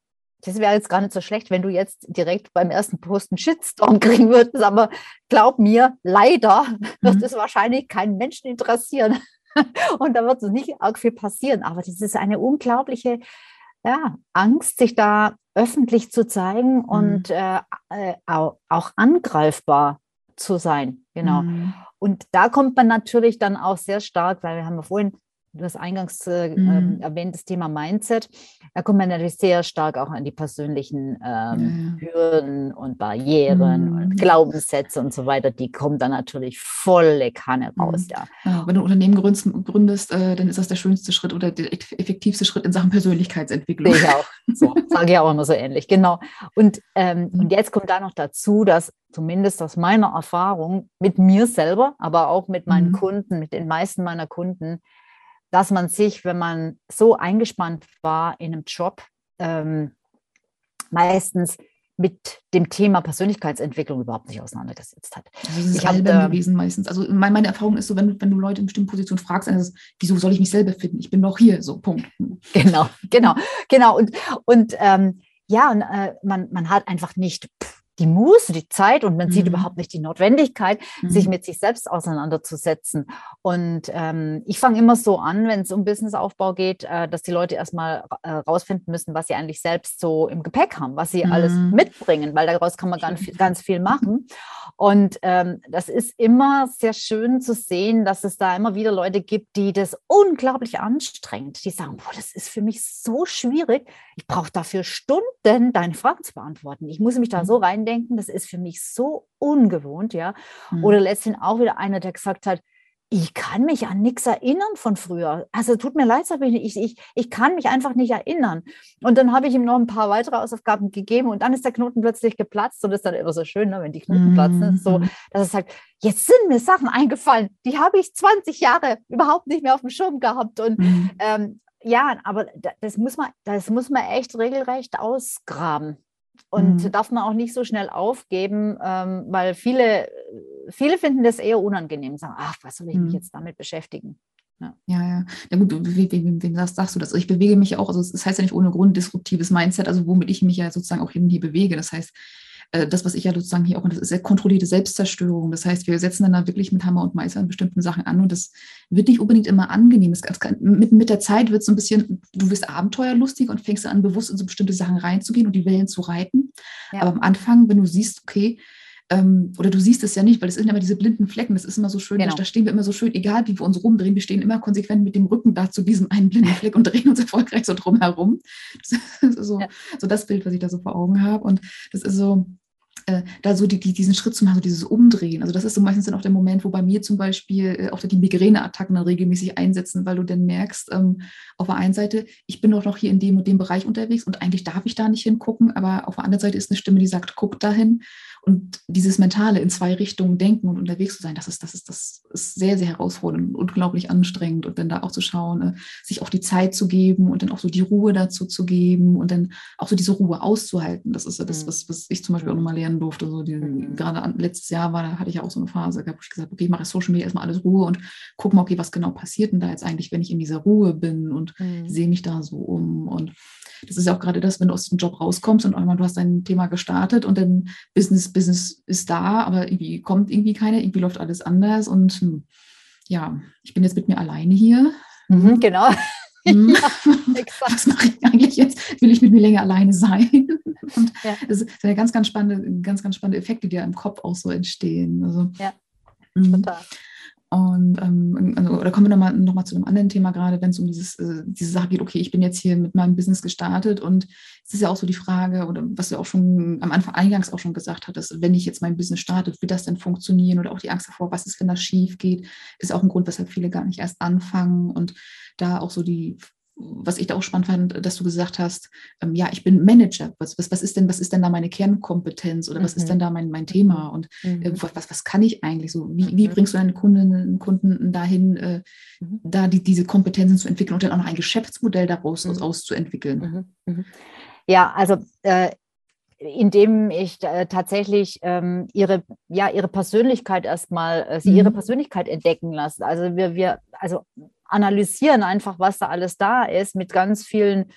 das wäre jetzt gar nicht so schlecht, wenn du jetzt direkt beim ersten Post einen Shitstorm kriegen würdest, aber glaub mir, leider wird mhm. es wahrscheinlich keinen Menschen interessieren. Und da wird es nicht arg viel passieren. Aber das ist eine unglaubliche ja, Angst, sich da öffentlich zu zeigen mhm. und äh, äh, auch, auch, angreifbar zu sein. Genau. Mhm. Und da kommt man natürlich dann auch sehr stark, weil wir haben ja vorhin das eingangs äh, mhm. Ähm, erwähnt, das Thema Mindset, da kommt man natürlich sehr stark auch an die persönlichen ähm, ja. Hürden und Barrieren mhm. und Glaubenssätze und so weiter, die kommen dann natürlich volle Kanne mhm. raus. Mhm. Ja. ja. wenn du ein Unternehmen gründest, gründest äh, dann ist das der schönste Schritt oder der effektivste Schritt in Sachen Persönlichkeitsentwicklung. Ich auch. So, sage ich auch immer so ähnlich, genau. Und, ähm, mhm. und jetzt kommt da noch dazu, dass zumindest aus meiner Erfahrung mit mir selber, aber auch mit meinen mhm. Kunden, mit den meisten meiner Kunden, dass man sich, wenn man so eingespannt war in einem Job, ähm, meistens mit dem Thema Persönlichkeitsentwicklung überhaupt nicht auseinandergesetzt hat. Das ist ich albern hab, gewesen meistens. Also meine Erfahrung ist so, wenn, wenn du Leute in bestimmten Positionen fragst, ist, wieso soll ich mich selber finden? Ich bin doch hier, so Punkt. Genau, genau, genau. Und, und ähm, ja, und, äh, man, man hat einfach nicht die Muße, die Zeit und man mhm. sieht überhaupt nicht die Notwendigkeit, mhm. sich mit sich selbst auseinanderzusetzen. Und ähm, ich fange immer so an, wenn es um Businessaufbau geht, äh, dass die Leute erstmal äh, rausfinden müssen, was sie eigentlich selbst so im Gepäck haben, was sie mhm. alles mitbringen, weil daraus kann man ganz, ganz viel machen. Und ähm, das ist immer sehr schön zu sehen, dass es da immer wieder Leute gibt, die das unglaublich anstrengend, die sagen, boah, das ist für mich so schwierig, ich brauche dafür Stunden, deine Fragen zu beantworten. Ich muss mich da so mhm. Reindenken, das ist für mich so ungewohnt, ja. Mhm. Oder letztendlich auch wieder einer, der gesagt hat, ich kann mich an nichts erinnern von früher. Also tut mir leid, ich, ich, ich kann mich einfach nicht erinnern. Und dann habe ich ihm noch ein paar weitere Hausaufgaben gegeben und dann ist der Knoten plötzlich geplatzt und das ist dann immer so schön, ne, wenn die Knoten mhm. platzen, so, dass es sagt, jetzt sind mir Sachen eingefallen, die habe ich 20 Jahre überhaupt nicht mehr auf dem Schirm gehabt. Und mhm. ähm, ja, aber das muss man, das muss man echt regelrecht ausgraben. Und mhm. darf man auch nicht so schnell aufgeben, ähm, weil viele, viele finden das eher unangenehm, sagen, ach, was soll ich mich mhm. jetzt damit beschäftigen? Ja, ja. ja. ja gut, wem, wem, wem sagst, sagst, du das? Also ich bewege mich auch, also es das heißt ja nicht ohne Grund disruptives Mindset, also womit ich mich ja sozusagen auch hier bewege. Das heißt, äh, das, was ich ja sozusagen hier auch, das ist sehr kontrollierte Selbstzerstörung. Das heißt, wir setzen dann da wirklich mit Hammer und Meißel an bestimmten Sachen an und das wird nicht unbedingt immer angenehm. Es kann, mit, mit der Zeit wird es so ein bisschen, du wirst abenteuerlustig und fängst an, bewusst in so bestimmte Sachen reinzugehen und die Wellen zu reiten. Ja. Aber am Anfang, wenn du siehst, okay, ähm, oder du siehst es ja nicht, weil es sind immer diese blinden Flecken, das ist immer so schön, genau. da stehen wir immer so schön, egal wie wir uns rumdrehen, wir stehen immer konsequent mit dem Rücken da zu diesem einen blinden Fleck und drehen uns erfolgreich so drum herum. Das ist so, ja. so das Bild, was ich da so vor Augen habe. Und das ist so, äh, da so die, die, diesen Schritt zu machen, so dieses Umdrehen. Also das ist so meistens dann auch der Moment, wo bei mir zum Beispiel äh, auch die Migräneattacken dann regelmäßig einsetzen, weil du dann merkst, ähm, auf der einen Seite, ich bin doch noch hier in dem und dem Bereich unterwegs und eigentlich darf ich da nicht hingucken, aber auf der anderen Seite ist eine Stimme, die sagt, guck dahin. Und dieses mentale in zwei Richtungen denken und unterwegs zu sein, das ist, das ist, das ist sehr, sehr herausfordernd und unglaublich anstrengend. Und dann da auch zu schauen, äh, sich auch die Zeit zu geben und dann auch so die Ruhe dazu zu geben und dann auch so diese Ruhe auszuhalten. Das ist ja das, mhm. was, was ich zum Beispiel auch nochmal lernen durfte. So die, mhm. Gerade an, letztes Jahr war, da hatte ich ja auch so eine Phase, wo ich gesagt okay, ich mache Social Media erstmal alles Ruhe und gucke mal, okay, was genau passiert denn da jetzt eigentlich, wenn ich in dieser Ruhe bin und mhm. sehe mich da so um. Und das ist ja auch gerade das, wenn du aus dem Job rauskommst und einmal du hast dein Thema gestartet und dann Business, Business ist da, aber irgendwie kommt irgendwie keiner, irgendwie läuft alles anders und hm, ja, ich bin jetzt mit mir alleine hier. Mhm, genau. Hm. ja, Was mache ich eigentlich jetzt? Will ich mit mir länger alleine sein? Und ja. das sind ja ganz, ganz spannende, ganz, ganz spannende Effekte, die ja im Kopf auch so entstehen. Also, ja, hm. total. Und ähm, also, oder kommen wir nochmal noch mal zu einem anderen Thema, gerade wenn es um dieses, äh, diese Sache geht, okay, ich bin jetzt hier mit meinem Business gestartet und es ist ja auch so die Frage, oder was du auch schon am Anfang eingangs auch schon gesagt hattest, wenn ich jetzt mein Business starte, wird das denn funktionieren? Oder auch die Angst davor, was ist, wenn das schief geht, ist auch ein Grund, weshalb viele gar nicht erst anfangen und da auch so die was ich da auch spannend fand, dass du gesagt hast, ähm, ja, ich bin Manager. Was, was, was, ist denn, was ist denn da meine Kernkompetenz oder was ist mhm. denn da mein, mein Thema? Und äh, mhm. was, was kann ich eigentlich so? Wie, wie mhm. bringst du deine Kundinnen und Kunden dahin, äh, mhm. da die, diese Kompetenzen zu entwickeln und dann auch noch ein Geschäftsmodell daraus mhm. auszuentwickeln? Mhm. Ja, also äh, indem ich äh, tatsächlich ähm, ihre, ja, ihre Persönlichkeit erstmal, äh, sie ihre Persönlichkeit entdecken lasse. Also wir, wir, also analysieren einfach, was da alles da ist, mit ganz vielen,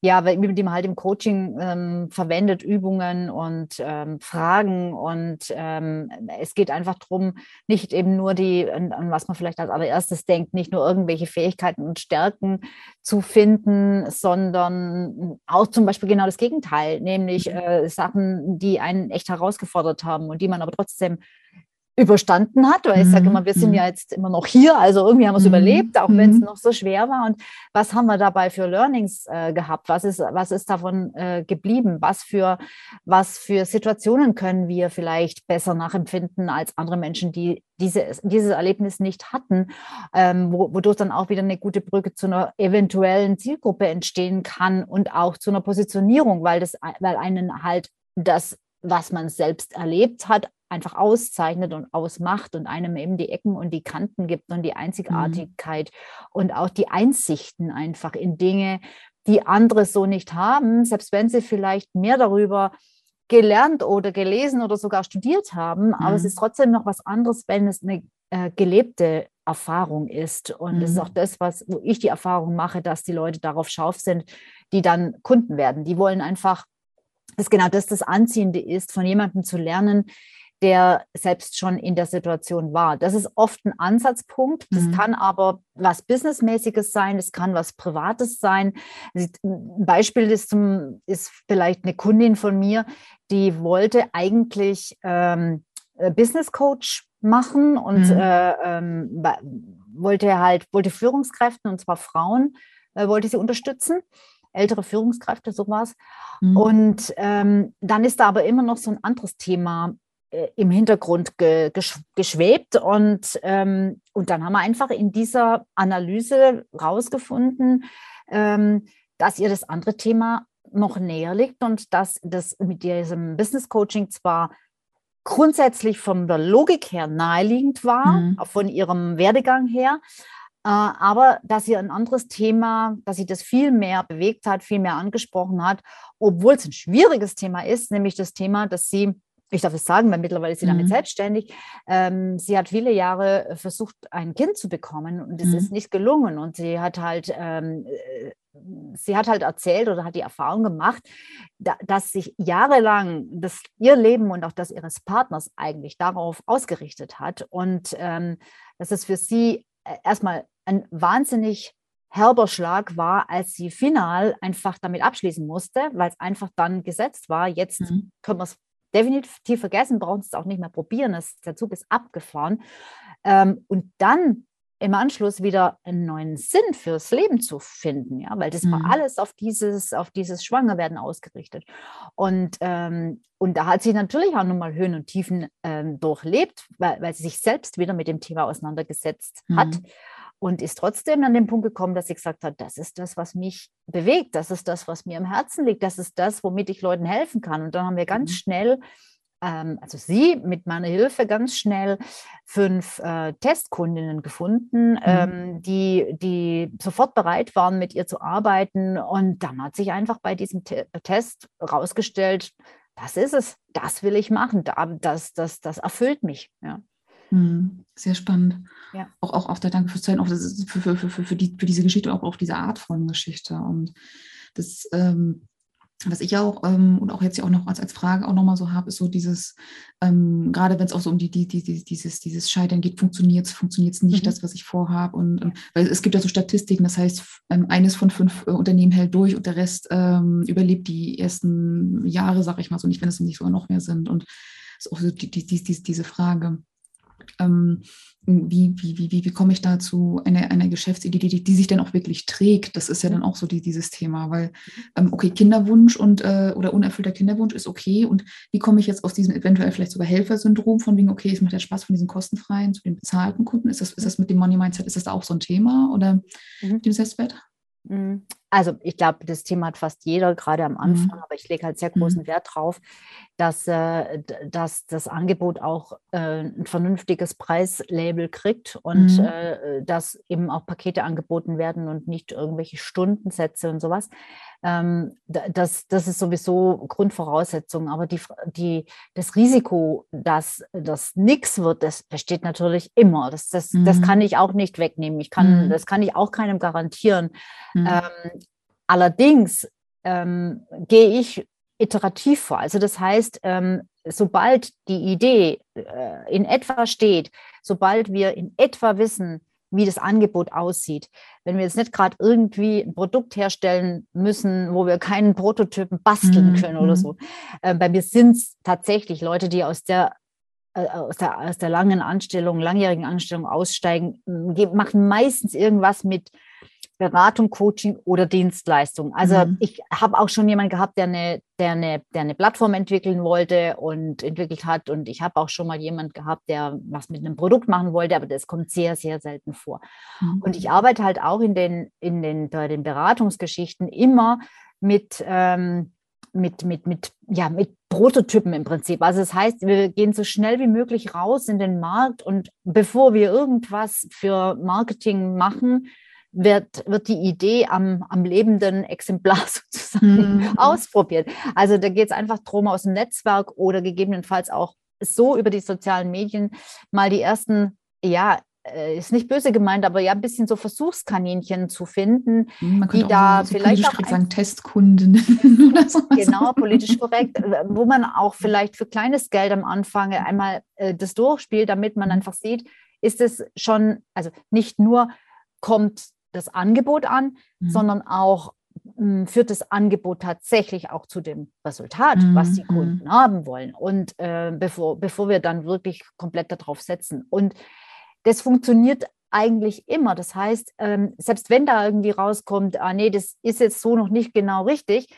ja, mit dem halt im Coaching ähm, verwendet, Übungen und ähm, Fragen. Und ähm, es geht einfach darum, nicht eben nur die, an, an, was man vielleicht als allererstes denkt, nicht nur irgendwelche Fähigkeiten und Stärken zu finden, sondern auch zum Beispiel genau das Gegenteil, nämlich mhm. äh, Sachen, die einen echt herausgefordert haben und die man aber trotzdem überstanden hat, weil ich sage mhm, immer, wir sind mhm. ja jetzt immer noch hier, also irgendwie haben wir es mhm. überlebt, auch wenn es noch so schwer war. Und was haben wir dabei für Learnings äh, gehabt? Was ist, was ist davon äh, geblieben? Was für, was für Situationen können wir vielleicht besser nachempfinden als andere Menschen, die diese, dieses Erlebnis nicht hatten, ähm, wo, wodurch dann auch wieder eine gute Brücke zu einer eventuellen Zielgruppe entstehen kann und auch zu einer Positionierung, weil das, weil einen halt das was man selbst erlebt hat, einfach auszeichnet und ausmacht und einem eben die Ecken und die Kanten gibt und die Einzigartigkeit mhm. und auch die Einsichten einfach in Dinge, die andere so nicht haben, selbst wenn sie vielleicht mehr darüber gelernt oder gelesen oder sogar studiert haben, mhm. aber es mhm. ist trotzdem noch was anderes, wenn es eine äh, gelebte Erfahrung ist. Und mhm. das ist auch das, was, wo ich die Erfahrung mache, dass die Leute darauf scharf sind, die dann Kunden werden. Die wollen einfach dass genau das das Anziehende ist, von jemandem zu lernen, der selbst schon in der Situation war. Das ist oft ein Ansatzpunkt. Das mhm. kann aber was Businessmäßiges sein, das kann was Privates sein. Ein Beispiel ist, zum, ist vielleicht eine Kundin von mir, die wollte eigentlich ähm, äh, Business Coach machen und mhm. äh, ähm, wollte halt, wollte Führungskräfte, und zwar Frauen, äh, wollte sie unterstützen ältere Führungskräfte, sowas. Mhm. Und ähm, dann ist da aber immer noch so ein anderes Thema im Hintergrund ge, gesch, geschwebt. Und, ähm, und dann haben wir einfach in dieser Analyse rausgefunden, ähm, dass ihr das andere Thema noch näher liegt und dass das mit diesem Business Coaching zwar grundsätzlich von der Logik her naheliegend war, mhm. von ihrem Werdegang her, äh, aber dass sie ein anderes Thema, dass sie das viel mehr bewegt hat, viel mehr angesprochen hat, obwohl es ein schwieriges Thema ist, nämlich das Thema, dass sie ich darf es sagen, weil mittlerweile ist sie damit mhm. selbstständig. Ähm, sie hat viele Jahre versucht, ein Kind zu bekommen und es mhm. ist nicht gelungen. Und sie hat halt, ähm, äh, sie hat halt erzählt oder hat die Erfahrung gemacht, da, dass sich jahrelang das, ihr Leben und auch das ihres Partners eigentlich darauf ausgerichtet hat und ähm, dass es für sie äh, erstmal ein wahnsinnig herber Schlag war, als sie final einfach damit abschließen musste, weil es einfach dann gesetzt war. Jetzt mhm. können wir es definitiv vergessen, brauchen es auch nicht mehr probieren. Das, der Zug ist abgefahren. Ähm, und dann im Anschluss wieder einen neuen Sinn fürs Leben zu finden, ja, weil das mhm. war alles auf dieses, auf dieses Schwangerwerden ausgerichtet. Und, ähm, und da hat sie natürlich auch nochmal Höhen und Tiefen ähm, durchlebt, weil, weil sie sich selbst wieder mit dem Thema auseinandergesetzt mhm. hat und ist trotzdem an den Punkt gekommen, dass sie gesagt hat, das ist das, was mich bewegt, das ist das, was mir am Herzen liegt, das ist das, womit ich Leuten helfen kann. Und dann haben wir ganz mhm. schnell, ähm, also sie mit meiner Hilfe ganz schnell fünf äh, Testkundinnen gefunden, mhm. ähm, die, die sofort bereit waren, mit ihr zu arbeiten. Und dann hat sich einfach bei diesem Te Test herausgestellt, das ist es, das will ich machen, das, das, das erfüllt mich. Ja. Mhm. Sehr spannend. Ja. Auch, auch, auch der Danke fürs Zeigen, auch das für, für, für, für, die, für diese Geschichte, auch auf diese Art von Geschichte. Und das, ähm, was ich auch ähm, und auch jetzt ja auch noch als, als Frage auch nochmal so habe, ist so dieses, ähm, gerade wenn es auch so um die, die, die, dieses, dieses Scheitern geht, funktioniert es, funktioniert es nicht, mhm. das, was ich vorhabe. Und ähm, weil es gibt ja so Statistiken, das heißt, ähm, eines von fünf äh, Unternehmen hält durch und der Rest ähm, überlebt die ersten Jahre, sag ich mal so, nicht, wenn es nicht sogar noch mehr sind. Und es ist auch so die, die, die, diese Frage ähm, wie, wie, wie, wie komme ich dazu, eine, eine Geschäftsidee, die, die sich dann auch wirklich trägt? Das ist ja dann auch so die, dieses Thema, weil, ähm, okay, Kinderwunsch und äh, oder unerfüllter Kinderwunsch ist okay. Und wie komme ich jetzt aus diesem eventuell vielleicht sogar Helfersyndrom von wegen, okay, es macht ja Spaß von diesen kostenfreien zu den bezahlten Kunden? Ist das, ist das mit dem Money Mindset, ist das da auch so ein Thema oder mhm. dem Selbstwert? Mhm. Also ich glaube, das Thema hat fast jeder, gerade am Anfang, mhm. aber ich lege halt sehr großen mhm. Wert drauf, dass, äh, dass das Angebot auch äh, ein vernünftiges Preislabel kriegt und mhm. äh, dass eben auch Pakete angeboten werden und nicht irgendwelche Stundensätze und sowas. Ähm, das, das ist sowieso Grundvoraussetzung. Aber die, die, das Risiko, dass das nichts wird, das besteht natürlich immer. Das, das, mhm. das kann ich auch nicht wegnehmen. Ich kann, mhm. Das kann ich auch keinem garantieren. Mhm. Ähm, allerdings ähm, gehe ich iterativ vor. Also das heißt, ähm, sobald die Idee äh, in etwa steht, sobald wir in etwa wissen, wie das Angebot aussieht. Wenn wir jetzt nicht gerade irgendwie ein Produkt herstellen müssen, wo wir keinen Prototypen basteln mhm. können oder mhm. so. Äh, bei mir sind es tatsächlich Leute, die aus der, äh, aus der, aus der langen Anstellung, langjährigen Anstellung aussteigen, machen meistens irgendwas mit Beratung, Coaching oder Dienstleistung. Also mhm. ich habe auch schon jemanden gehabt, der eine, der, eine, der eine Plattform entwickeln wollte und entwickelt hat. Und ich habe auch schon mal jemanden gehabt, der was mit einem Produkt machen wollte, aber das kommt sehr, sehr selten vor. Mhm. Und ich arbeite halt auch in den, in den, bei den Beratungsgeschichten immer mit, ähm, mit, mit, mit, ja, mit Prototypen im Prinzip. Also das heißt, wir gehen so schnell wie möglich raus in den Markt und bevor wir irgendwas für Marketing machen, wird, wird die Idee am, am lebenden Exemplar sozusagen mhm. ausprobiert. Also da geht es einfach darum, aus dem Netzwerk oder gegebenenfalls auch so über die sozialen Medien mal die ersten ja, äh, ist nicht böse gemeint, aber ja, ein bisschen so Versuchskaninchen zu finden, Mhm, Man die da so, vielleicht auch sagen, Testkundinnen oder so. genau politisch korrekt, äh, wo man auch vielleicht für kleines Geld am Anfang einmal äh, das durchspielt, damit man Mhm. einfach sieht, ist es schon, also nicht nur kommt das Angebot an, Mhm. sondern auch mh, führt das Angebot tatsächlich auch zu dem Resultat, was die Mhm, Kunden haben wollen. Und äh, bevor, bevor wir dann wirklich komplett darauf setzen. Und das funktioniert eigentlich immer. Das heißt, ähm, selbst wenn da irgendwie rauskommt, ah nee, das ist jetzt so noch nicht genau richtig,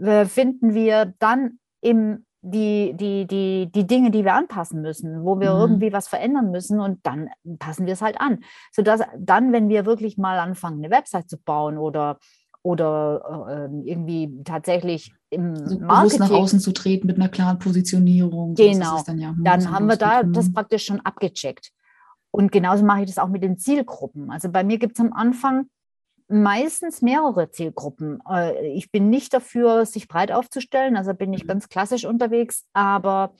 äh, finden wir dann im die, die, die, die Dinge, die wir anpassen müssen, wo wir Mhm. irgendwie was verändern müssen und dann passen wir es halt an. Sodass dann, wenn wir wirklich mal anfangen, eine Website zu bauen oder, oder äh, irgendwie tatsächlich im so bewusst Marketing, nach außen zu treten mit einer klaren Positionierung. Genau. Dann, ja, dann haben wir da das Hm. praktisch schon abgecheckt. Und genauso mache ich das auch mit den Zielgruppen. Also bei mir gibt es am Anfang meistens mehrere Zielgruppen. Äh, Ich bin nicht dafür, sich breit aufzustellen, also bin ich Mhm. ganz klassisch unterwegs, aber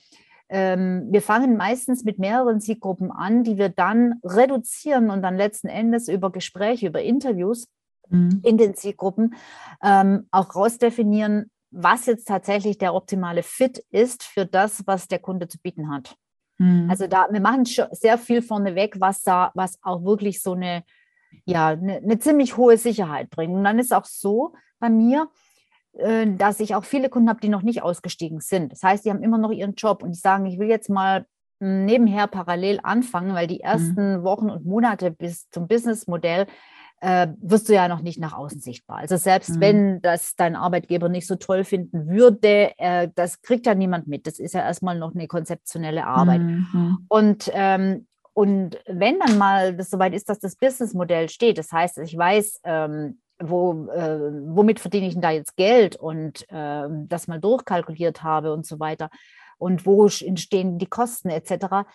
ähm, wir fangen meistens mit mehreren Zielgruppen an, die wir dann reduzieren und dann letzten Endes über Gespräche, über Interviews Hm. in den Zielgruppen ähm, auch rausdefinieren, was jetzt tatsächlich der optimale Fit ist für das, was der Kunde zu bieten hat. Hm. Also da, wir machen schon sehr viel vorneweg, was da, was auch wirklich so eine, ja, eine, eine ziemlich hohe Sicherheit bringt. Und dann ist auch so bei mir, äh, dass ich auch viele Kunden habe, die noch nicht ausgestiegen sind. Das heißt, die haben immer noch ihren Job und die sagen, ich will jetzt mal mh, nebenher parallel anfangen, weil die ersten Wochen und Monate bis zum Businessmodell äh, wirst du ja noch nicht nach außen sichtbar. Also selbst Mhm. wenn das dein Arbeitgeber nicht so toll finden würde, äh, das kriegt ja niemand mit. Das ist ja erstmal noch eine konzeptionelle Arbeit. Hm, hm. Und, ähm, und wenn dann mal das soweit ist, dass das Businessmodell steht, das heißt, ich weiß, ähm, wo, äh, womit verdiene ich denn da jetzt Geld und ähm, das mal durchkalkuliert habe und so weiter und wo entstehen die Kosten etc.,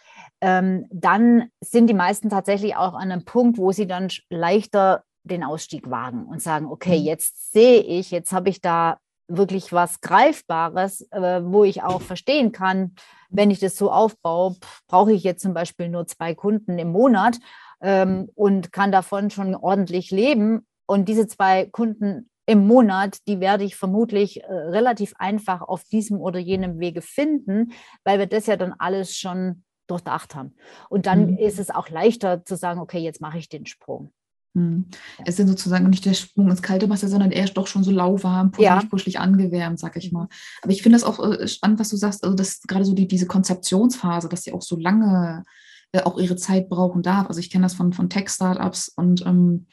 ähm, dann sind die meisten tatsächlich auch an einem Punkt, wo sie dann leichter den Ausstieg wagen und sagen, okay, Mhm. jetzt sehe ich, jetzt habe ich da wirklich was Greifbares, äh, wo ich auch verstehen kann, wenn ich das so aufbaue, brauche ich jetzt zum Beispiel nur zwei Kunden im Monat ähm, und kann davon schon ordentlich leben. Und diese zwei Kunden im Monat, die werde ich vermutlich äh, relativ einfach auf diesem oder jenem Wege finden, weil wir das ja dann alles schon durchdacht haben. Und dann Mhm. ist es auch leichter zu sagen, okay, jetzt mache ich den Sprung. Hm. Es sind sozusagen nicht der Sprung ins kalte Wasser, sondern eher doch schon so lauwarm, Ja. puschelig, puschelig angewärmt, sag ich mal. Aber ich finde das auch äh, spannend, was du sagst, also dass gerade so die, diese Konzeptionsphase, dass sie auch so lange äh, auch ihre Zeit brauchen darf. Also ich kenne das von, von Tech-Startups und ähm,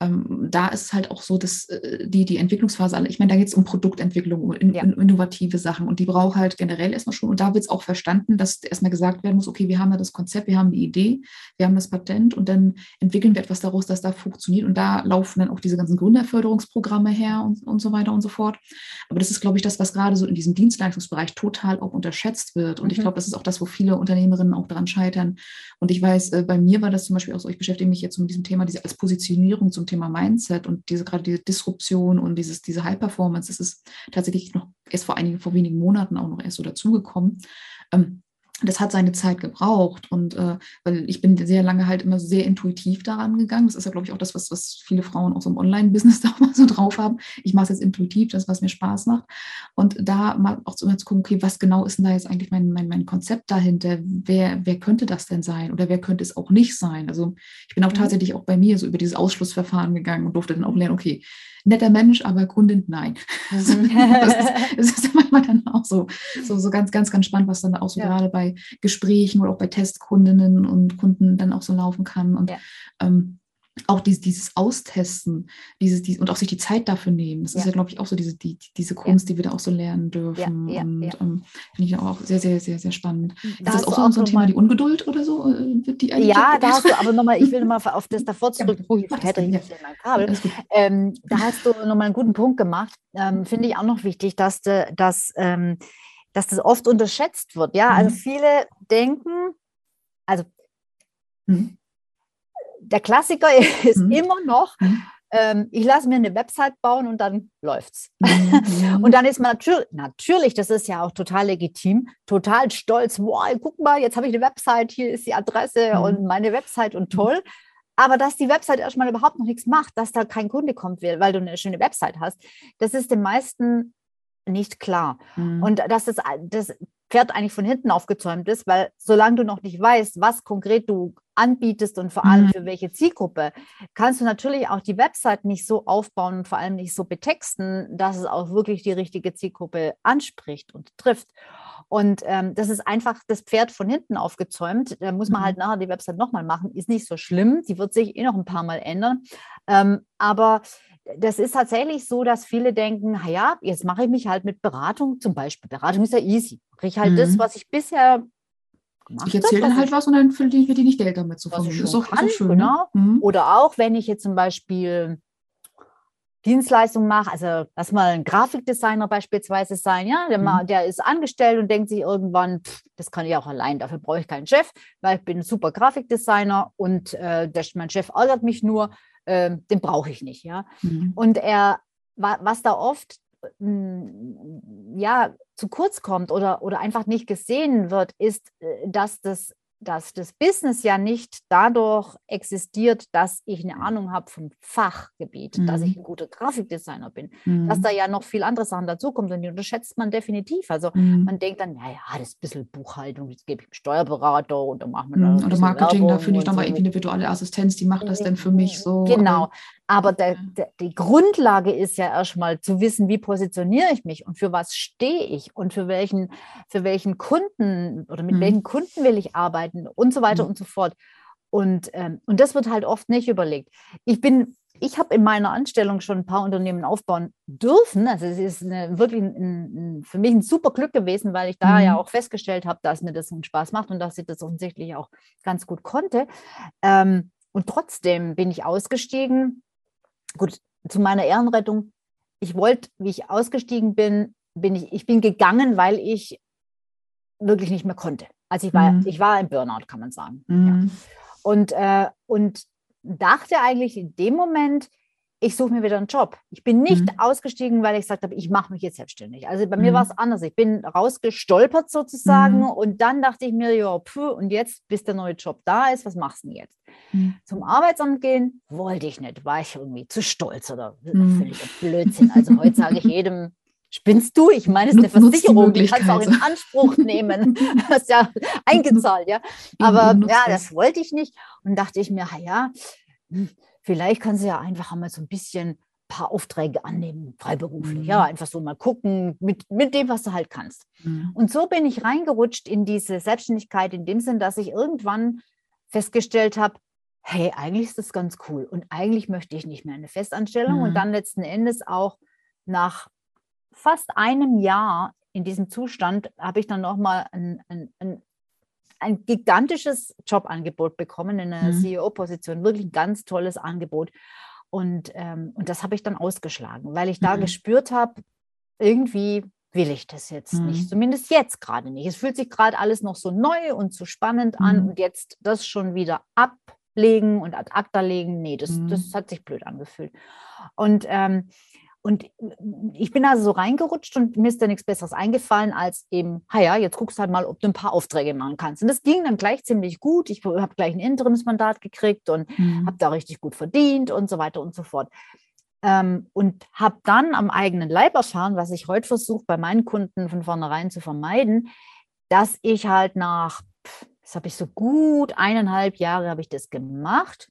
ähm, da ist es halt auch so, dass äh, die, die Entwicklungsphase, alle- ich meine, da geht es um Produktentwicklung, um in, Ja. in, innovative Sachen und die braucht halt generell erstmal schon und da wird es auch verstanden, dass erstmal gesagt werden muss, okay, wir haben da das Konzept, wir haben die Idee, wir haben das Patent und dann entwickeln wir etwas daraus, das da funktioniert und da laufen dann auch diese ganzen Gründerförderungsprogramme her und, und so weiter und so fort. Aber das ist, glaube ich, das, was gerade so in diesem Dienstleistungsbereich total auch unterschätzt wird und ich Mhm. glaube, das ist auch das, wo viele Unternehmerinnen auch daran scheitern und ich weiß, äh, bei mir war das zum Beispiel auch so, ich beschäftige mich jetzt mit diesem Thema, diese als Positionierung zum Thema Mindset und diese gerade diese Disruption und dieses, diese High Performance, das ist tatsächlich noch erst vor einigen, vor wenigen Monaten auch noch erst so dazugekommen. Ähm, das hat seine Zeit gebraucht und äh, weil ich bin sehr lange halt immer sehr intuitiv daran gegangen. Das ist ja, glaube ich, auch das, was, was viele Frauen auch so im Online-Business da mal so drauf haben. Ich mache es jetzt intuitiv, das, was mir Spaß macht. Und da mal auch zu, immer zu gucken, okay, was genau ist denn da jetzt eigentlich mein, mein, mein Konzept dahinter? Wer, wer könnte das denn sein oder wer könnte es auch nicht sein? Also ich bin auch Mhm. tatsächlich auch bei mir so über dieses Ausschlussverfahren gegangen und durfte dann auch lernen, okay, netter Mensch, aber Kundin, nein. das, ist, das ist manchmal dann auch so, so, so ganz, ganz, ganz spannend, was dann auch so Ja. gerade bei Gesprächen oder auch bei Testkundinnen und Kunden dann auch so laufen kann. Und Ja. ähm, auch dieses, dieses Austesten, dieses, dieses, und auch sich die Zeit dafür nehmen. Das ist Ja. ja, glaube ich, auch so diese, die, diese Kunst, die wir da auch so lernen dürfen. ja, und ja. ähm, finde ich auch sehr, sehr, sehr, sehr spannend. Da Ist das auch so, auch so ein Thema, die Ungeduld oder so? Äh, die Ja, da hast du aber nochmal, ich will nochmal auf das davor zurück, oh, ich hätte ich ja. in meinem Kabel. Ähm, da hast du nochmal einen guten Punkt gemacht. Ähm, Finde ich auch noch wichtig, dass, dass, ähm, dass das oft unterschätzt wird. Ja, also Mhm. viele denken, also Mhm. der Klassiker ist Mhm. immer noch, Mhm. ähm, ich lasse mir eine Website bauen und dann läuft's. Mhm. und dann ist man natürlich, natürlich, das ist ja auch total legitim, total stolz. Wow, guck mal, jetzt habe ich eine Website, hier ist die Adresse mhm. und meine Website und toll. Aber dass die Website erstmal überhaupt noch nichts macht, dass da kein Kunde kommt, weil du eine schöne Website hast, das ist den meisten nicht klar. Mhm. Und dass das, das Pferd eigentlich von hinten aufgezäumt ist, weil solange du noch nicht weißt, was konkret du anbietest und vor allem mhm. für welche Zielgruppe, kannst du natürlich auch die Website nicht so aufbauen und vor allem nicht so betexten, dass es auch wirklich die richtige Zielgruppe anspricht und trifft. Und ähm, das ist einfach das Pferd von hinten aufgezäumt. Da muss man halt mhm. nachher die Website nochmal machen. Ist nicht so schlimm. Die wird sich eh noch ein paar Mal ändern. Ähm, aber das ist tatsächlich so, dass viele denken, ja, jetzt mache ich mich halt mit Beratung zum Beispiel. Beratung ist ja easy. Mache ich halt mhm. das, was ich bisher gemacht Ich erzähle dann halt was und dann verdiene ich nicht Geld damit zu verdienen. Ist doch, kann, ist schön. Ne? Genau. Mhm. Oder auch, wenn ich jetzt zum Beispiel Dienstleistung mache, also lass mal ein Grafikdesigner beispielsweise sein, ja, der, mhm. der ist angestellt und denkt sich irgendwann, pff, das kann ich auch allein, dafür brauche ich keinen Chef, weil ich bin ein super Grafikdesigner und äh, der, mein Chef ärgert mich nur, äh, den brauche ich nicht, ja. Mhm. Und er, was da oft ja, zu kurz kommt oder, oder einfach nicht gesehen wird, ist, äh, dass das dass das Business ja nicht dadurch existiert, dass ich eine Ahnung habe vom Fachgebiet, mhm. dass ich mhm. ein guter Grafikdesigner bin, mhm. dass da ja noch viel andere Sachen dazukommen und die unterschätzt man definitiv. Also mhm. man denkt dann, naja, das ist ein bisschen Buchhaltung, jetzt gebe ich einen Steuerberater und dann machen wir da Oder Marketing, Werbung da finde ich dann so. virtuelle Assistenz, die macht das denn für mich so. Genau. Aber der, der, die Grundlage ist ja erstmal zu wissen, wie positioniere ich mich und für was stehe ich und für welchen, für welchen Kunden oder mit mhm. welchen Kunden will ich arbeiten und so weiter mhm. und so fort. Und, ähm, und das wird halt oft nicht überlegt. Ich bin, ich habe in meiner Anstellung schon ein paar Unternehmen aufbauen dürfen. Also es ist eine, wirklich ein, ein, für mich ein super Glück gewesen, weil ich da mhm. ja auch festgestellt habe, dass mir das einen Spaß macht und dass ich das offensichtlich auch ganz gut konnte. Ähm, und trotzdem bin ich ausgestiegen gut, zu meiner Ehrenrettung, ich wollte, wie ich ausgestiegen bin, bin ich, ich bin gegangen, weil ich wirklich nicht mehr konnte. Also ich war, mhm. ich war im Burnout, kann man sagen. Mhm. Ja. Und, äh, und dachte eigentlich in dem Moment, ich suche mir wieder einen Job. Ich bin nicht mhm. ausgestiegen, weil ich gesagt habe, ich mache mich jetzt selbstständig. Also bei mhm. mir war es anders. Ich bin rausgestolpert sozusagen mhm. und dann dachte ich mir, ja, puh, und jetzt, bis der neue Job da ist, was machst du denn jetzt? Mhm. Zum Arbeitsamt gehen wollte ich nicht, war ich irgendwie zu stolz oder mhm. völliger Blödsinn. Also heute sage ich jedem, Spinnst du? Ich meine, es ist eine Versicherung, die kannst du auch in Anspruch nehmen. Du hast ja eingezahlt, ja. Aber ja, das wollte ich nicht. Und dachte ich mir, ja, hm, vielleicht kannst du ja einfach einmal so ein bisschen ein paar Aufträge annehmen, freiberuflich. Mhm. Ja, einfach so mal gucken mit, mit dem, was du halt kannst. Mhm. Und so bin ich reingerutscht in diese Selbstständigkeit in dem Sinn, dass ich irgendwann festgestellt habe, hey, eigentlich ist das ganz cool und eigentlich möchte ich nicht mehr eine Festanstellung. Mhm. Und dann letzten Endes auch nach fast einem Jahr in diesem Zustand habe ich dann nochmal ein, ein, ein ein gigantisches Jobangebot bekommen in einer mhm. CEO-Position, wirklich ein ganz tolles Angebot. Und, ähm, und das habe ich dann ausgeschlagen, weil ich da mhm. gespürt habe, irgendwie will ich das jetzt mhm. nicht, zumindest jetzt gerade nicht. Es fühlt sich gerade alles noch so neu und so spannend an mhm. und jetzt das schon wieder ablegen und ad acta legen, nee, das, das mhm. hat sich blöd angefühlt. Und ähm, und ich bin also so reingerutscht und mir ist da nichts Besseres eingefallen, als eben, ja, jetzt guckst du halt mal, ob du ein paar Aufträge machen kannst. Und das ging dann gleich ziemlich gut. Ich habe gleich ein Interimsmandat gekriegt und mhm. habe da richtig gut verdient und so weiter und so fort. Ähm, und habe dann am eigenen Leib erfahren, was ich heute versuche, bei meinen Kunden von vornherein zu vermeiden, dass ich halt nach, das habe ich so gut eineinhalb Jahre habe ich das gemacht,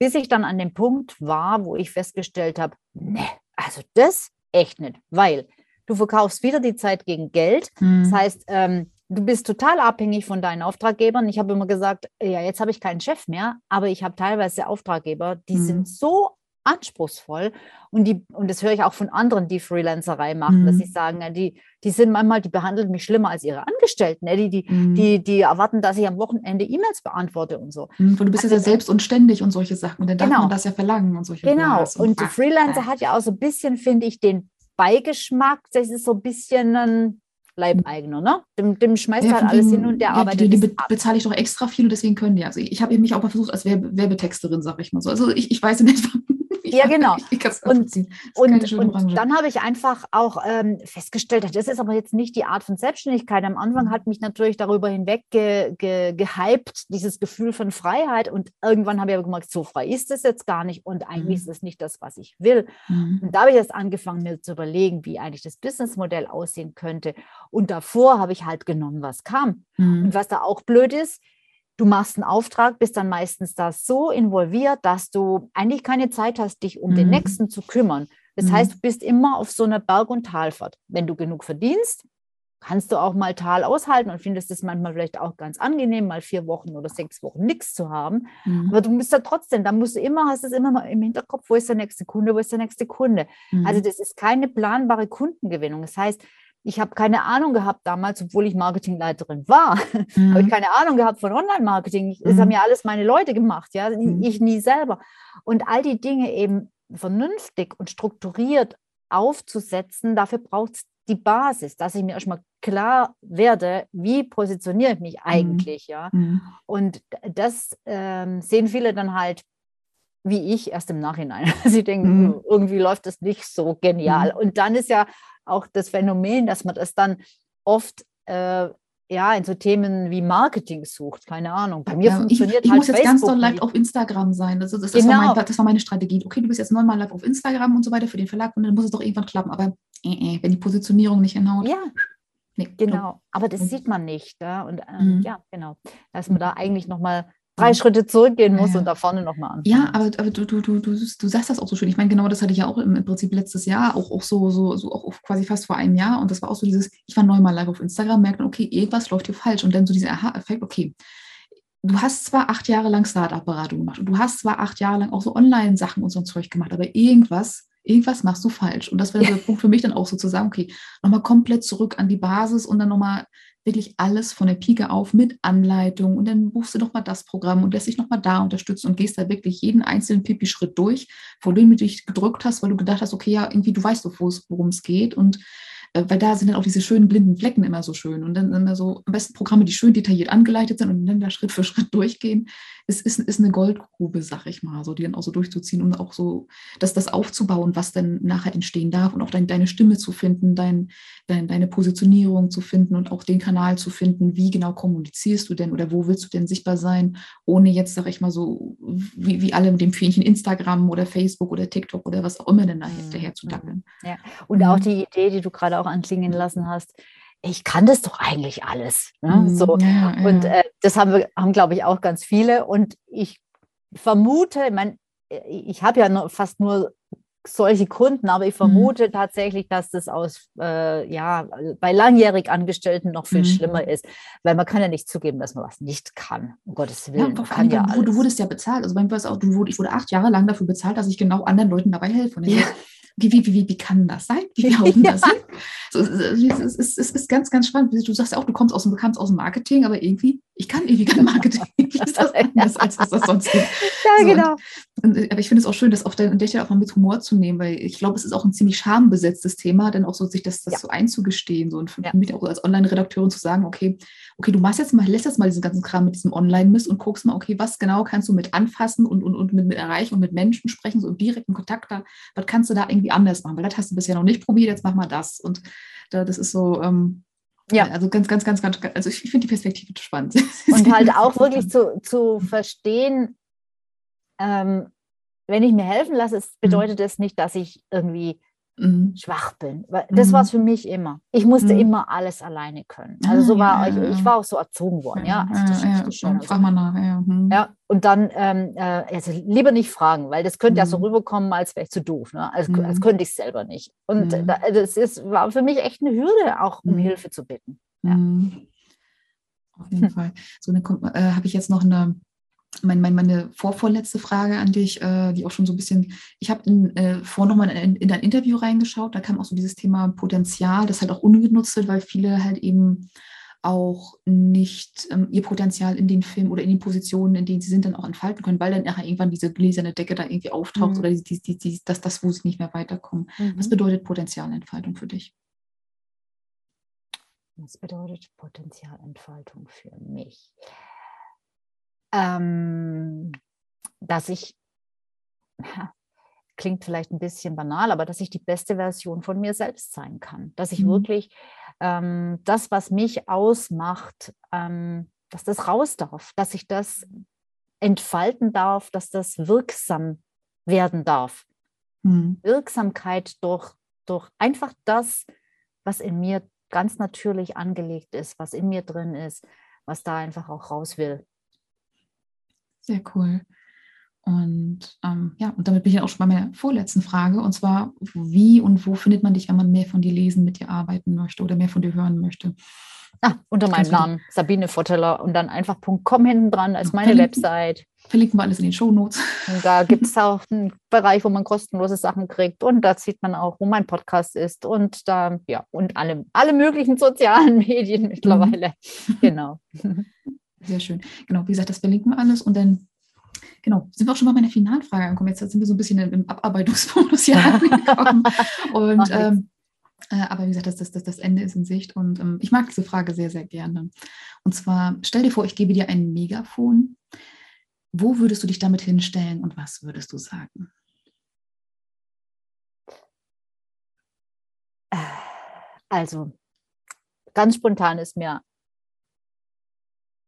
bis ich dann an dem Punkt war, wo ich festgestellt habe, ne, also das echt nicht, weil du verkaufst wieder die Zeit gegen Geld. Mhm. Das heißt, ähm, du bist total abhängig von deinen Auftraggebern. Ich habe immer gesagt, ja, jetzt habe ich keinen Chef mehr, aber ich habe teilweise Auftraggeber, die mhm. sind so anspruchsvoll und die und das höre ich auch von anderen, die Freelancerei machen, mhm. dass sie sagen, die die sind manchmal, die behandeln mich schlimmer als ihre Angestellten, ne? die die, mhm. die die erwarten, dass ich am Wochenende E-Mails beantworte und so. Mhm, du bist also, ja selbst und ständig und solche Sachen und dann genau. darf man das ja verlangen und solche Genau und, und Freelancer hat ja auch so ein bisschen, finde ich, den Beigeschmack, das ist so ein bisschen ein Leibeigener, ne? Dem, dem schmeißt ja, halt alles hin und der ja, arbeitet. Die, die be bezahle ich doch extra viel und deswegen können die. Also ich, ich habe mich auch mal versucht als Werbe Werbetexterin, sag ich mal so. Also ich, ich weiß nicht, ja, genau. und, und, und dann habe ich einfach auch ähm, festgestellt, das ist aber jetzt nicht die Art von Selbstständigkeit. Am Anfang mhm. hat mich natürlich darüber hinweg ge, ge, gehypt, dieses Gefühl von Freiheit. Und irgendwann habe ich aber gemerkt, so frei ist es jetzt gar nicht. Und eigentlich mhm. ist es nicht das, was ich will. Mhm. Und da habe ich erst angefangen, mir zu überlegen, wie eigentlich das Businessmodell aussehen könnte. Und davor habe ich halt genommen, was kam. Mhm. Und was da auch blöd ist, du machst einen Auftrag, bist dann meistens da so involviert, dass du eigentlich keine Zeit hast, dich um mhm. den nächsten zu kümmern. Das mhm. heißt, du bist immer auf so einer Berg- und Talfahrt. Wenn du genug verdienst, kannst du auch mal Tal aushalten und findest es manchmal vielleicht auch ganz angenehm, mal vier Wochen oder sechs Wochen nichts zu haben. Mhm. Aber du musst da trotzdem, da musst du immer, hast es immer mal im Hinterkopf, wo ist der nächste Kunde, wo ist der nächste Kunde. Mhm. Also das ist keine planbare Kundengewinnung. Das heißt, ich habe keine Ahnung gehabt damals, obwohl ich Marketingleiterin war, mhm. habe ich keine Ahnung gehabt von Online-Marketing. Das mhm. haben ja alles meine Leute gemacht, ja, mhm. ich nie selber. Und all die Dinge eben vernünftig und strukturiert aufzusetzen, dafür braucht es die Basis, dass ich mir erstmal klar werde, wie positioniere ich mich mhm. eigentlich, ja. Mhm. Und das ähm, sehen viele dann halt wie ich erst im Nachhinein. Sie denken, mhm. irgendwie läuft das nicht so genial. Und dann ist ja auch das Phänomen, dass man das dann oft äh, ja, in so Themen wie Marketing sucht, keine Ahnung. Bei mir ja, funktioniert ich, ich halt muss jetzt Facebook ganz doll live auf Instagram sein. Das, das, das, genau. war mein, das, war meine Strategie. Okay, du bist jetzt neunmal live auf Instagram und so weiter für den Verlag und dann muss es doch irgendwann klappen. Aber äh, äh, wenn die Positionierung nicht hinhaut. Ja, nee, genau. Aber das sieht man nicht. Ja? Und ähm, mhm. ja, genau. Dass man da eigentlich nochmal drei Schritte zurückgehen muss ja. und da vorne nochmal an. Ja, aber, aber du, du, du, du, du sagst das auch so schön. Ich meine, genau das hatte ich ja auch im, im Prinzip letztes Jahr, auch, auch so, so, so auch quasi fast vor einem Jahr. Und das war auch so dieses, ich war neunmal live auf Instagram, merkte, okay, irgendwas läuft hier falsch. Und dann so dieser Aha-Effekt, okay, du hast zwar acht Jahre lang Startup-Beratung gemacht und du hast zwar acht Jahre lang auch so Online-Sachen und so ein Zeug gemacht, aber irgendwas, irgendwas machst du falsch. Und das wäre der Punkt für mich dann auch so zu sagen, okay, nochmal komplett zurück an die Basis und dann nochmal wirklich alles von der Pike auf mit Anleitung. Und dann buchst du doch mal das Programm und lässt dich noch mal da unterstützen und gehst da wirklich jeden einzelnen Pipi-Schritt durch, vor dem du dich gedrückt hast, weil du gedacht hast, okay, ja, irgendwie du weißt doch, worum es geht. Und weil da sind dann auch diese schönen blinden Flecken immer so schön und dann immer so am besten Programme, die schön detailliert angeleitet sind und dann da Schritt für Schritt durchgehen. Es ist, ist eine Goldgrube, sag ich mal, so die dann auch so durchzuziehen und auch so das, das aufzubauen, was dann nachher entstehen darf und auch dein, deine Stimme zu finden, dein, dein, deine Positionierung zu finden und auch den Kanal zu finden, wie genau kommunizierst du denn oder wo willst du denn sichtbar sein, ohne jetzt, sag ich mal, so wie, wie alle mit dem Fähnchen Instagram oder Facebook oder TikTok oder was auch immer denn da mhm. hinterher zu dackeln. Ja. Und auch mhm. die Idee, die du gerade auch anklingen lassen hast, ich kann das doch eigentlich alles. Ne? Mhm, so. Ja, ja. Und äh, das haben wir, haben, glaube ich, auch ganz viele. Und ich vermute, ich meine, ich habe ja nur, fast nur solche Kunden, aber ich mhm. vermute mhm. tatsächlich, dass das aus, äh, ja, bei langjährig Angestellten noch viel mhm. schlimmer ist, weil man kann ja nicht zugeben, dass man was nicht kann, um Gottes Willen. Ja, kann ja du, du, wurdest ja bezahlt, also bei mir war es auch, du, ich wurde acht Jahre lang dafür bezahlt, dass ich genau anderen Leuten dabei helfe. Und ja wie, wie, wie, wie kann das sein? Wie hauen ja. das hin? So, es, ist, es ist ganz, ganz spannend. Du sagst ja auch, du kommst aus dem, bekommst aus dem Marketing, aber irgendwie, ich kann irgendwie kein Marketing. Wie ist das anders, als was das sonst gibt? Ja, so, genau. Und, aber ich finde es auch schön, das auf der, Stelle auch mal mit Humor zu nehmen, weil ich glaube, es ist auch ein ziemlich schambesetztes Thema, dann auch so sich das, das ja. so einzugestehen so, und für mich auch als Online-Redakteurin zu sagen, okay, okay, du machst jetzt mal, lässt jetzt mal diesen ganzen Kram mit diesem Online-Mist und guckst mal, okay, was genau kannst du mit anfassen und, und, und mit, mit erreichen und mit Menschen sprechen, so im direkten Kontakt da, was kannst du da irgendwie anders machen? Weil das hast du bisher noch nicht probiert, jetzt mach mal das. Und da, das ist so, ähm, ja, also ganz, ganz, ganz, ganz, also ich, ich finde die Perspektive spannend. Und halt auch wirklich zu, zu verstehen, ähm, wenn ich mir helfen lasse, mhm. bedeutet mhm. es nicht, dass ich irgendwie mhm. schwach bin. Das mhm. war es für mich immer. Ich musste mhm. immer alles alleine können. Also so war ja, ich, ich war auch so erzogen worden, ja. Also das ja, ja, schon, frag mal nach, ja. Mhm. ja. Und dann ähm, äh, also lieber nicht fragen, weil das könnte ja so rüberkommen, als wäre ich zu doof, ne? als, als könnte ich es selber nicht. Und da, das ist, war für mich echt eine Hürde, auch um Hilfe zu bitten. Ja. Auf jeden Fall. So eine äh, habe ich jetzt noch eine mein, mein, meine vorvorletzte Frage an dich, äh, die auch schon so ein bisschen, ich habe äh, vor nochmal in, in dein Interview reingeschaut, da kam auch so dieses Thema Potenzial, das halt auch ungenutzt wird, weil viele halt eben auch nicht ähm, ihr Potenzial in den Filmen oder in den Positionen, in denen sie sind, dann auch entfalten können, weil dann nachher irgendwann diese gläserne Decke da irgendwie auftaucht mhm. oder die, die, die, das, das, wo sie nicht mehr weiterkommen. Mhm. Was bedeutet Potenzialentfaltung für dich? Was bedeutet Potenzialentfaltung für mich? Ähm, dass ich klingt vielleicht ein bisschen banal, aber dass ich die beste Version von mir selbst sein kann. Dass ich Mhm. wirklich ähm, das, was mich ausmacht, ähm, dass das raus darf, dass ich das entfalten darf, dass das wirksam werden darf. Hm. Wirksamkeit durch, durch einfach das, was in mir ganz natürlich angelegt ist, was in mir drin ist, was da einfach auch raus will. Sehr cool. Und ähm, ja, und damit bin ich auch schon bei meiner vorletzten Frage. Und zwar, wie und wo findet man dich, wenn man mehr von dir lesen, mit dir arbeiten möchte oder mehr von dir hören möchte? Ah, unter meinem Namen, Sabine Votteler und dann einfach .com hinten dran als Ja, meine verlinken. Website. Verlinken wir alles in den Shownotes. Und da gibt es auch einen Bereich, wo man kostenlose Sachen kriegt. Und da sieht man auch, wo mein Podcast ist. Und da, ja, und alle, alle möglichen sozialen Medien mittlerweile. Genau. Sehr schön. Genau, wie gesagt, das verlinken wir alles. Und dann, genau, sind wir auch schon bei meiner Finalfrage angekommen. Jetzt sind wir so ein bisschen im Abarbeitungsmodus hier angekommen. Und ähm, äh, aber wie gesagt, das, das, das, das Ende ist in Sicht. Und ähm, ich mag diese Frage sehr, sehr gerne. Und zwar, stell dir vor, ich gebe dir ein Megafon. Wo würdest du dich damit hinstellen und was würdest du sagen? Also, ganz spontan ist mir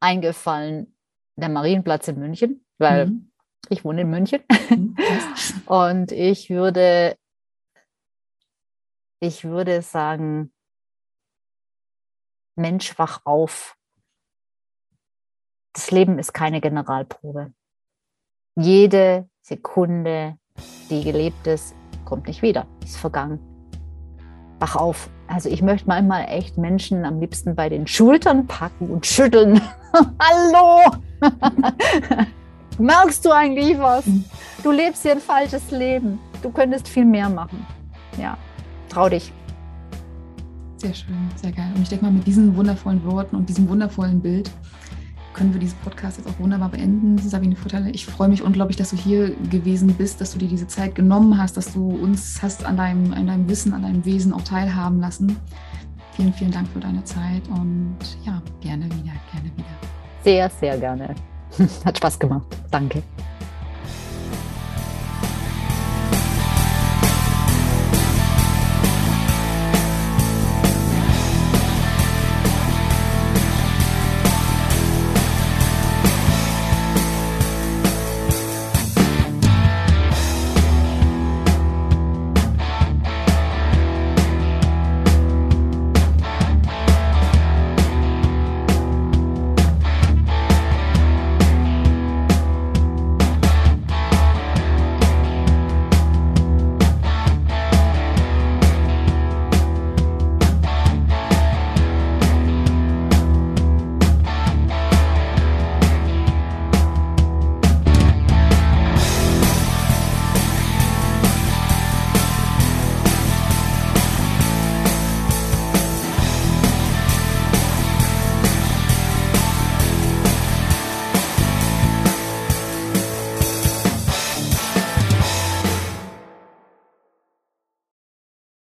eingefallen, der Marienplatz in München, weil Mhm. ich wohne in München. Mhm. Und ich würde, ich würde sagen, Mensch, wach auf. Das Leben ist keine Generalprobe. Jede Sekunde, die gelebt ist, kommt nicht wieder, ist vergangen. Wach auf. Also ich möchte manchmal echt Menschen am liebsten bei den Schultern packen und schütteln. Hallo! Merkst du eigentlich was? Du lebst hier ein falsches Leben. Du könntest viel mehr machen. Ja, trau dich. Sehr schön, sehr geil. Und ich denke mal, mit diesen wundervollen Worten und diesem wundervollen Bild können wir diesen Podcast jetzt auch wunderbar beenden. Sabine Futterle, ich freue mich unglaublich, dass du hier gewesen bist, dass du dir diese Zeit genommen hast, dass du uns hast an deinem, an deinem Wissen, an deinem Wesen auch teilhaben lassen. Vielen, vielen Dank für deine Zeit und ja, gerne wieder, gerne wieder. Sehr, sehr gerne. Hat Spaß gemacht. Danke.